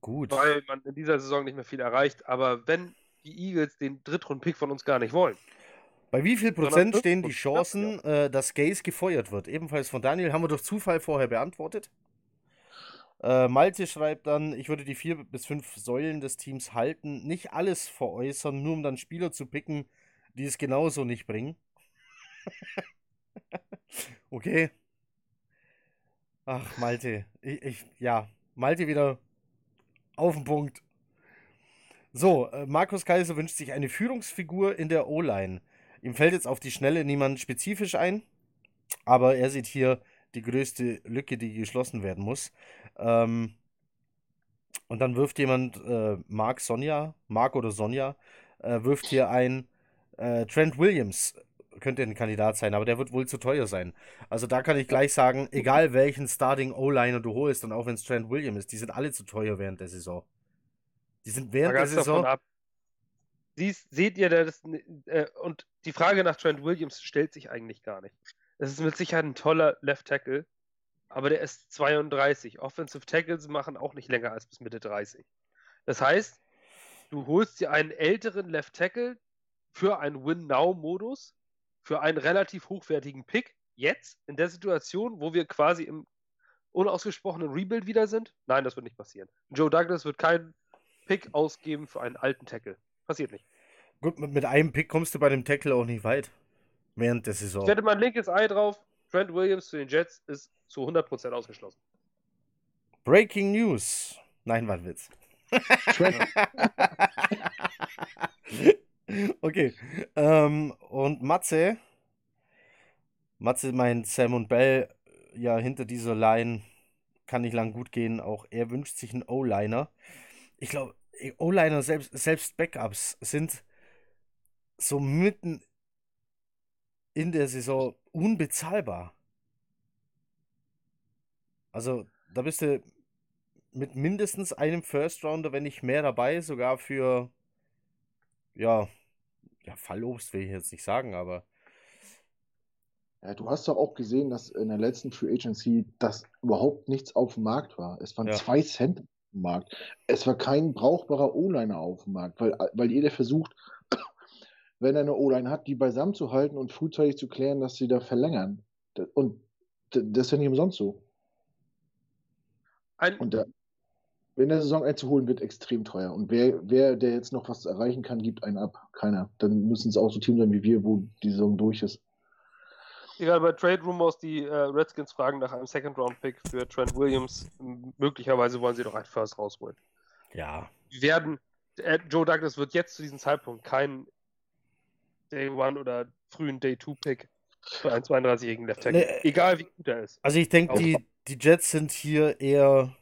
Gut. weil man in dieser Saison nicht mehr viel erreicht. Aber wenn die Eagles den Drittrunden-Pick von uns gar nicht wollen, Bei wie viel Prozent stehen die Chancen, äh, dass Gaze gefeuert wird? Ebenfalls von Daniel haben wir durch Zufall vorher beantwortet. Äh, Malte schreibt dann, ich würde die vier bis fünf Säulen des Teams halten, nicht alles veräußern, nur um dann Spieler zu picken, die es genauso nicht bringen. okay. Ach, Malte. Ich, ich, ja, Malte wieder auf den Punkt. So, äh, Markus Kaiser wünscht sich eine Führungsfigur in der O-Line. Ihm fällt jetzt auf die Schnelle niemand spezifisch ein, aber er sieht hier die größte Lücke, die geschlossen werden muss. Ähm, und dann wirft jemand, äh, Mark Sonja, Mark oder Sonja, äh, wirft hier ein, äh, Trent Williams könnte ein Kandidat sein, aber der wird wohl zu teuer sein. Also da kann ich gleich sagen, egal welchen Starting O-Liner du holst und auch wenn es Trent Williams ist, die sind alle zu teuer während der Saison. Die sind während der Saison. Ab. Siehst, seht ihr das? Äh, und die Frage nach Trent Williams stellt sich eigentlich gar nicht. Es ist mit Sicherheit ein toller Left Tackle, aber der ist 32. Offensive Tackles machen auch nicht länger als bis Mitte 30. Das heißt, du holst dir einen älteren Left Tackle für einen Win-Now-Modus, für einen relativ hochwertigen Pick, jetzt, in der Situation, wo wir quasi im unausgesprochenen Rebuild wieder sind. Nein, das wird nicht passieren. Joe Douglas wird keinen Pick ausgeben für einen alten Tackle. Passiert nicht. Gut, mit, einem Pick kommst du bei dem Tackle auch nicht weit. Während der Saison. Ich hätte mein linkes Ei drauf. Trent Williams zu den Jets ist zu 100% ausgeschlossen. Breaking News. Nein, war ein Witz. okay. Ähm, und Matze. Matze meint Sam und Bell ja hinter dieser Line kann nicht lang gut gehen. Auch er wünscht sich einen O-Liner. Ich glaube, O-Liner, selbst, selbst Backups, sind so mitten in der Saison unbezahlbar. Also, da bist du mit mindestens einem First Rounder, wenn nicht mehr dabei, sogar für, ja, ja, Fallobst will ich jetzt nicht sagen, aber. Ja, du hast doch auch gesehen, dass in der letzten Free Agency das überhaupt nichts auf dem Markt war. Es waren ja. zwei Cent dem Markt. Es war kein brauchbarer O-Liner auf dem Markt, weil, weil jeder versucht, wenn er eine O-Line hat, die beisammen zu halten und frühzeitig zu klären, dass sie da verlängern. Und das ist ja nicht umsonst so. Ein und da, wenn der Saison einzuholen wird, extrem teuer. Und wer, wer, der jetzt noch was erreichen kann, gibt einen ab. Keiner. Dann müssen es auch so Teams sein wie wir, wo die Saison durch ist. Egal, bei Trade Rumors, die äh, Redskins fragen nach einem Second-Round-Pick für Trent Williams. Möglicherweise wollen sie doch einen First rausholen. Ja. Wir werden, äh, Joe Douglas wird jetzt zu diesem Zeitpunkt kein Day One oder frühen Day Two Pick für einen 32-jährigen Left Tackle. Nee, Egal wie gut er ist. Also ich denke, die, die Jets sind hier eher,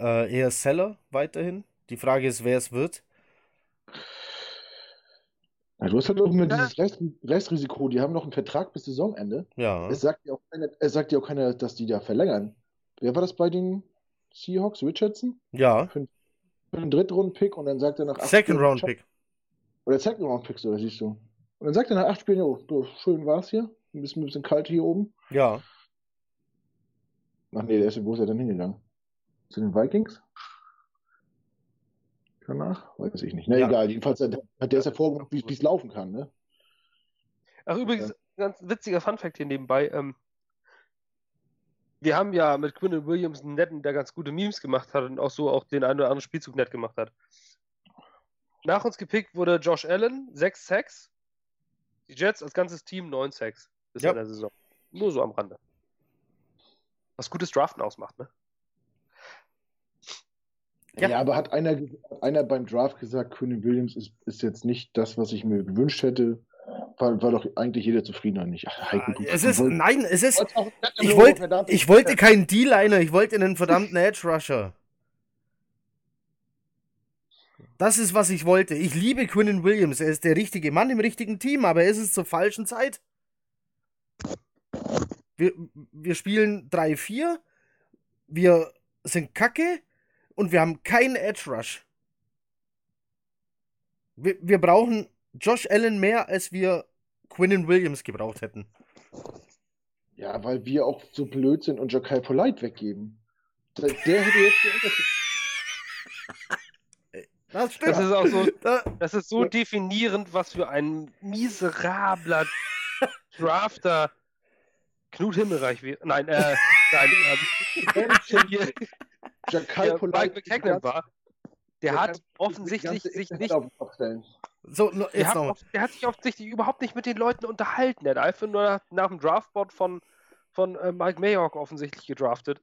äh, eher Seller weiterhin. Die Frage ist, wer es wird. Ja, du hast halt auch immer ja. dieses Rest, Restrisiko, die haben noch einen Vertrag bis Saisonende. Ja. Es sagt ja auch keiner, es sagt ja auch keiner, dass die da verlängern. Wer war das bei den Seahawks? Richardson? Ja. Für, für einen Drittrunden-Pick und dann sagt er nach acht Second-Round-Pick. Oder Second-Round-Pick, so, siehst du. Und dann sagt er nach acht Spielen, oh, schön war's hier. Ein bisschen, ein bisschen kalt hier oben. Ja. Ach nee, der ist, wo ist er denn hingegangen? Zu den Vikings? danach? Weiß ich nicht. Na ja. egal, jedenfalls hat der es ja vorgemacht, wie es laufen kann. Ne? Ach, übrigens, ja. ganz witziger Funfact hier nebenbei. Ähm, wir haben ja mit Quinn Williams einen netten, der ganz gute Memes gemacht hat und auch so auch den einen oder anderen Spielzug nett gemacht hat. Nach uns gepickt wurde Josh Allen, 6 Sacks. Die Jets als ganzes Team 9 Sacks bis ja. in der Saison. Nur so am Rande. Was gutes Draften ausmacht, ne? Ja. ja, aber hat einer, einer beim Draft gesagt, Quinn Williams ist, ist jetzt nicht das, was ich mir gewünscht hätte? War, war doch eigentlich jeder zufriedener nicht. Ach, Heiko, du, es ist, nein, es ist. Ich, wollt, ich wollte keinen D-Liner, ich wollte einen verdammten Edge Rusher. Das ist, was ich wollte. Ich liebe Quinnen Williams. Er ist der richtige Mann im richtigen Team, aber er ist es zur falschen Zeit. Wir, wir spielen 3-4. Wir sind kacke und wir haben keinen Edge Rush. Wir, wir brauchen Josh Allen mehr, als wir Quinnen Williams gebraucht hätten. Ja, weil wir auch so blöd sind und Jokai Polite weggeben. Der, der hätte jetzt die Unterschied. Das stimmt. Das ist auch so, das ist so definierend, was für ein miserabler Drafter Knut Himmelreich wäre. Nein, äh. Nein, hier, Jakai der Mike McKagan war, der der hat offensichtlich sich nicht. So, Der hat, noch. der hat sich offensichtlich überhaupt nicht mit den Leuten unterhalten. Der hat einfach nur nach, nach dem Draftboard von, von äh, Mike Mayock offensichtlich gedraftet.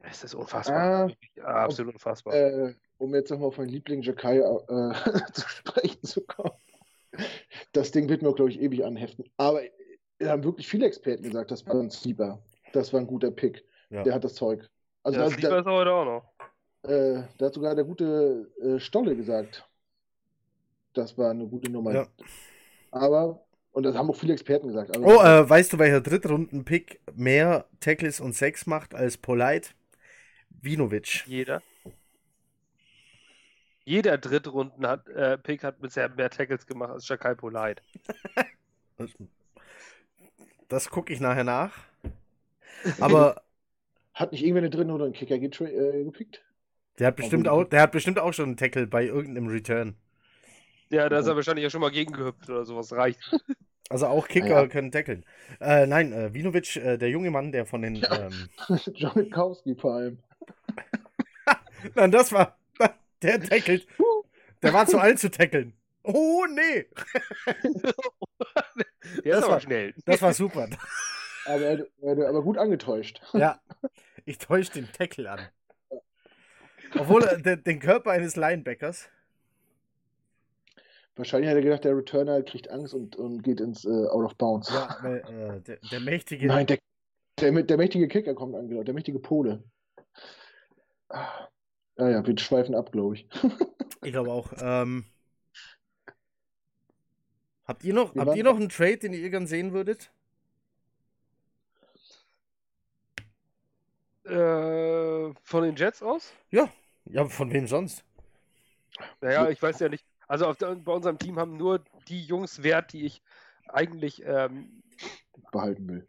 Es ist unfassbar. Ah, Absolut unfassbar. äh, um jetzt nochmal auf meinen Liebling Jakai äh, zu sprechen zu kommen. Das Ding wird mir, glaube ich, ewig anheften. Aber äh, haben wirklich viele Experten gesagt, das war ein Sleeper. Das war ein guter Pick. Ja. Der hat das Zeug. Also ja, da, das Lieber ist heute auch noch. äh, da hat sogar der gute äh, Stolle gesagt. Das war eine gute Nummer. Ja. Aber, und das haben auch viele Experten gesagt. Aber Oh, äh, weißt du, welcher Drittrunden-Pick mehr Tackles und Sex macht als Polite? Vinovic. Jeder. Jeder Drittrunden hat, äh, Pick hat bisher mehr Tackles gemacht als Jakai Polite. Das gucke ich nachher nach. Aber hat nicht irgendwer eine drin oder einen Kicker äh, gepickt? der hat bestimmt auch, der hat bestimmt auch schon einen Tackle bei irgendeinem Return. Ja, da ist Ja. er wahrscheinlich ja schon mal gegengehüpft oder sowas. Reicht. Also auch Kicker Ja. können tackeln. Äh, nein, äh, Vinovic, äh, der junge Mann, der von den. Ja. Ähm, John Mikowski vor allem. nein, das war. Der tackelt. Der war zu alt zu tackeln. Oh, nee. Der Das ist aber war- schnell. Das war super. Aber, er- er- aber gut angetäuscht. Ja. Ich täusche den Tackle an. Obwohl er den, den Körper eines Linebackers. Wahrscheinlich hat er gedacht, der Returner kriegt Angst und, und geht ins äh, Out of Bounds. Ja, weil, äh, der, der mächtige. Nein, der, der, der mächtige Kicker kommt angelaufen, der mächtige Pole. Ah, Ja, wir schweifen ab, glaube ich. Ich glaube auch. Ähm, habt ihr noch, Wir habt ihr noch einen Trade, den ihr gern sehen würdet? Äh, von den Jets aus? Ja. Ja, von wem sonst? Naja, ich weiß ja nicht. Also auf der, bei unserem Team haben nur die Jungs Wert, die ich eigentlich, ähm, Behalten will.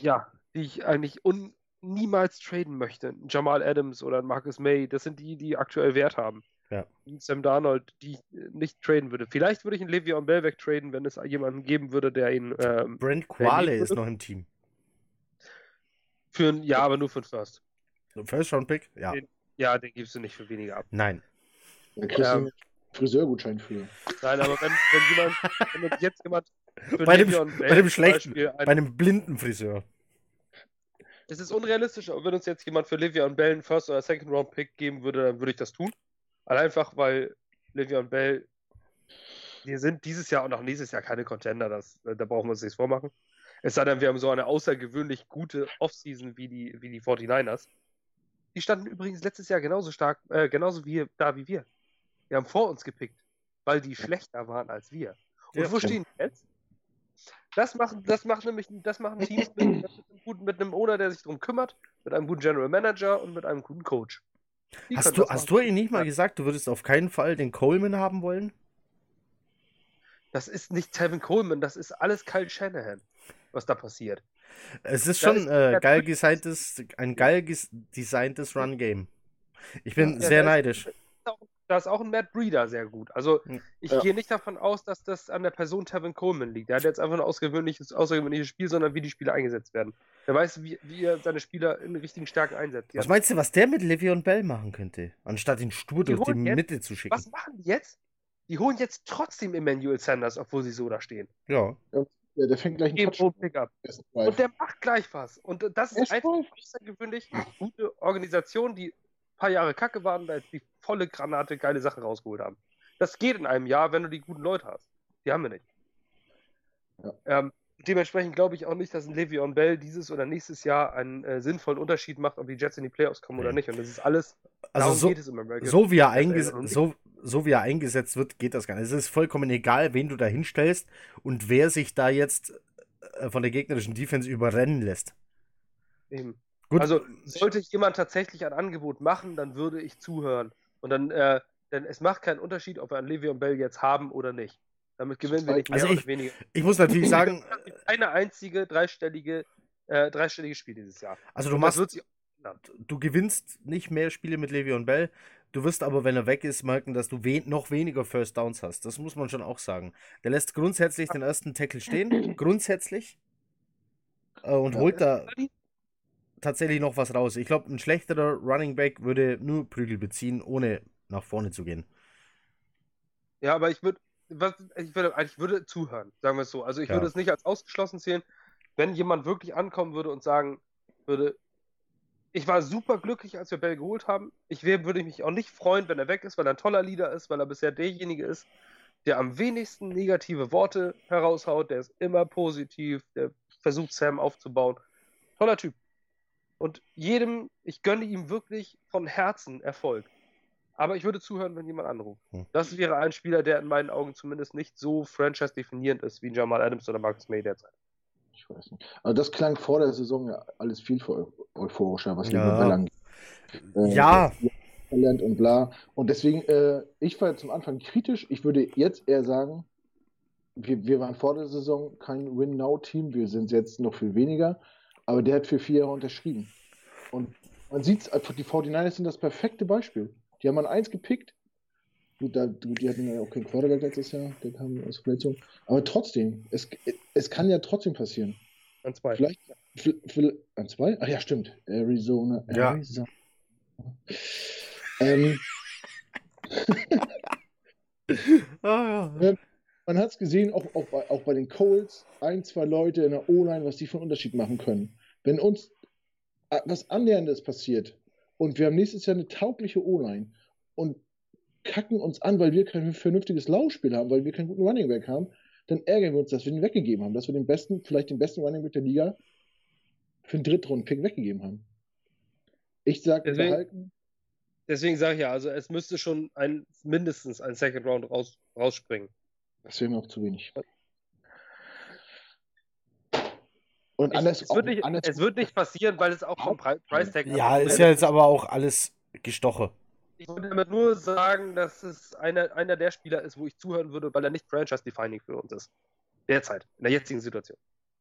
ja, die ich eigentlich un niemals traden möchte. Ein Jamal Adams oder ein Marcus May, das sind die, die aktuell Wert haben. Ja. Ein Sam Darnold, die ich äh, nicht traden würde. Vielleicht würde ich einen Le'Veon Bell wegtraden, wenn es jemanden geben würde, der ihn ähm, Brent Quale ist noch im Team. Für ein, ja, aber nur für ein First. First Round Pick? Ja. Den- Ja, den gibst du nicht für weniger ab. Nein. Da kriegst du Ja. einen Friseurgutschein für. Nein, aber wenn, wenn jemand, wenn uns jetzt jemand für Bei dem- bei dem schlechten, Beispiel Bei ein, einem blinden Friseur. Es ist unrealistisch, aber wenn uns jetzt jemand für Le'Veon Bell einen First- oder Second-Round-Pick geben würde, dann würde ich das tun. Allein einfach, weil Le'Veon Bell, wir sind dieses Jahr und auch nächstes Jahr keine Contender, das, da brauchen wir uns nichts vormachen. Es sei denn, wir haben so eine außergewöhnlich gute Offseason wie die, wie die 49ers. Die standen übrigens letztes Jahr genauso stark, äh, genauso wie da wie wir. Wir haben vor uns gepickt, weil die schlechter waren als wir. Und Ja. wo stehen die jetzt? Das machen, das macht nämlich, das machen Teams mit, mit, einem guten, mit einem Owner, der sich darum kümmert, mit einem guten General Manager und mit einem guten Coach. Die Hast du, hast du ihm nicht mal gesagt, du würdest auf keinen Fall den Coleman haben wollen? Das ist nicht Tevin Coleman, das ist alles Kyle Shanahan, was da passiert. Es ist Da schon ist äh, geil designtes, ein geil designtes Run-Game. Ich bin Ja, sehr da ist- neidisch. Da ist auch ein Matt Breeder sehr gut. Also Hm. ich Ja. gehe nicht davon aus, dass das an der Person Tevin Coleman liegt. Der hat jetzt einfach ein außergewöhnliches, außergewöhnliches Spiel, sondern wie die Spieler eingesetzt werden. Der weiß, wie, wie er seine Spieler in richtigen Stärken einsetzt. Was meinst du, was der mit Le'Veon Bell machen könnte? Anstatt ihn stur Die durch die jetzt- Mitte zu schicken. was machen die jetzt? Die holen jetzt trotzdem Emmanuel Sanders, obwohl sie so da stehen. Ja. Ja, der fängt gleich einen pro Pickup. Und der macht gleich was. Und das ist einfach außergewöhnlich gute Organisation, die ein paar Jahre kacke waren, da jetzt die volle Granate geile Sachen rausgeholt haben. Das geht in einem Jahr, wenn du die guten Leute hast. Die haben wir nicht. Ja. Ähm, dementsprechend glaube ich auch nicht, dass ein Le'Veon Bell dieses oder nächstes Jahr einen äh, sinnvollen Unterschied macht, ob die Jets in die Playoffs kommen oder nicht. Und das ist alles, Also so, geht es im American. so, wie er einges so, so wie er eingesetzt wird, geht das gar nicht. Es ist vollkommen egal, wen du da hinstellst und wer sich da jetzt äh, von der gegnerischen Defense überrennen lässt. Eben. Gut, Also sollte jemand tatsächlich ein Angebot machen, dann würde ich zuhören. Und dann, äh, denn es macht keinen Unterschied, ob wir einen Le'Veon Bell jetzt haben oder nicht. Damit gewinnen wir nicht mehr Also oder ich- weniger. ich muss natürlich sagen, Eine einzige dreistellige, äh, dreistellige Spiel dieses Jahr. also du machst du gewinnst nicht mehr Spiele mit Le'Veon Bell. Du wirst aber, wenn er weg ist, merken, dass du we noch weniger First Downs hast. Das muss man schon auch sagen. Der lässt grundsätzlich den ersten Tackle stehen, grundsätzlich. Äh, und holt da, tatsächlich noch was raus. Ich glaube, ein schlechterer Running Back würde nur Prügel beziehen, ohne nach vorne zu gehen. Ja, aber ich würde, ich würde, ich würde zuhören, sagen wir es so. Also ich Ja. würde es nicht als ausgeschlossen zählen, wenn jemand wirklich ankommen würde und sagen würde, ich war super glücklich, als wir Bell geholt haben. Ich wär, würde mich auch nicht freuen, wenn er weg ist, weil er ein toller Leader ist, weil er bisher derjenige ist, der am wenigsten negative Worte heraushaut, der ist immer positiv, der versucht Sam aufzubauen. Toller Typ. Und jedem, ich gönne ihm wirklich von Herzen Erfolg. Aber ich würde zuhören, wenn jemand anruft. Hm. Das wäre ein Spieler, der in meinen Augen zumindest nicht so franchise-definierend ist wie Jamal Adams oder Marcus May derzeit. Ich weiß nicht. Also das klang vor der Saison ja alles viel eu- euphorischer, was Ja. wir belangt. Äh, Ja. Talent und bla. Und deswegen, äh, ich war zum Anfang kritisch. Ich würde jetzt eher sagen, wir, wir waren vor der Saison kein Win-Now-Team, wir sind jetzt noch viel weniger, aber der hat für vier Jahre unterschrieben. Und man sieht es, die 49ers sind das perfekte Beispiel. Die haben an eins gepickt. Gut, da, die hatten ja auch keinen Quarterback letztes Jahr, der kam aus Verletzung. Aber trotzdem, es, es kann ja trotzdem passieren. An zwei. Vielleicht, vi- vi- an zwei? Ach ja, stimmt. Arizona. Ja. Arizona. Ähm, Ah, ja. man hat es gesehen, auch, auch, bei, auch bei den Colts, ein, zwei Leute in der O-Line, was die für einen Unterschied machen können. Wenn uns äh, was Annäherndes passiert und wir haben nächstes Jahr eine taugliche O-Line und kacken uns an, weil wir kein vernünftiges Laufspiel haben, weil wir keinen guten Running Back haben, dann ärgern wir uns, dass wir den weggegeben haben, dass wir den besten, vielleicht den besten Running Back der Liga für einen Drittrunden-Pick weggegeben haben. Ich sage, Deswegen- behalten. Deswegen sage ich ja, also es müsste schon ein, mindestens ein Second Round raus, rausspringen. Das wäre mir auch zu wenig. Und Ich, anders, es, wird nicht, anders, es wird nicht passieren, weil es auch schon Pri Price Tag ja, ist ja jetzt aber auch alles gestoche. Ich würde damit nur sagen, dass es einer, einer der Spieler ist, wo ich zuhören würde, weil er nicht Franchise-Defining für uns ist. Derzeit, in der jetzigen Situation.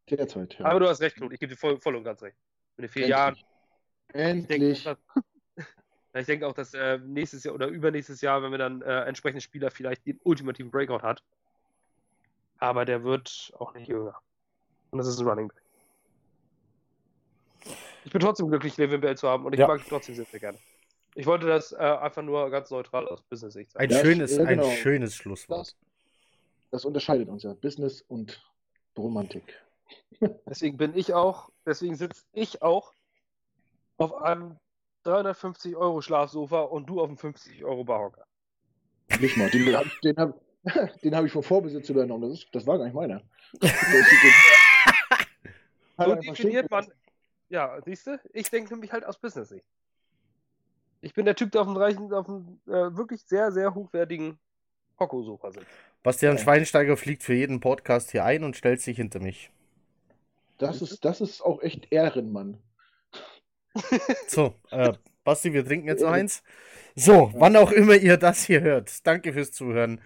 derzeit. Ja. Aber du hast recht, Knut, ich gebe dir voll, voll und ganz recht. In den vier Endlich. Jahren. Ich denke, Endlich. auch, dass- ich denke auch, dass äh, nächstes Jahr oder übernächstes Jahr, wenn wir dann äh, entsprechende Spieler vielleicht den ultimativen Breakout hat. Aber der wird auch nicht jünger. Und das ist ein Running Back. Ich bin trotzdem glücklich, Levin Bell zu haben und ich Ja. mag ihn trotzdem sehr, sehr gerne. Ich wollte das äh, einfach nur ganz neutral aus Business-Sicht sagen. Ein Ja, schönes, ja, ein genau. schönes Schlusswort. Das, das unterscheidet uns ja. Business und Romantik. Deswegen bin ich auch, deswegen sitze ich auch auf einem 350 Euro Schlafsofa und du auf einem 50 Euro Barhocker. Nicht mal. Den, den habe den hab ich vom Vorbesitz übernommen. Das, ist, das war gar nicht meiner. So er definiert man, ja, siehst du, ich denke nämlich halt aus Business-Sicht. Ich bin der Typ, der auf einem reichen, auf einem äh, wirklich sehr, sehr hochwertigen Hocko-Sofa sitzt. Bastian. Schweinsteiger fliegt für jeden Podcast hier ein und stellt sich hinter mich. Das ist, das ist auch echt Ehrenmann. So, äh, Basti, wir trinken jetzt noch eins. So, wann auch immer ihr das hier hört, danke fürs Zuhören.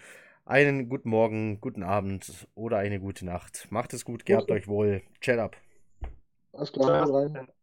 Einen guten Morgen, guten Abend oder eine gute Nacht. Macht es gut, gehabt euch wohl. Chat up. Alles klar, haut rein. Ciao.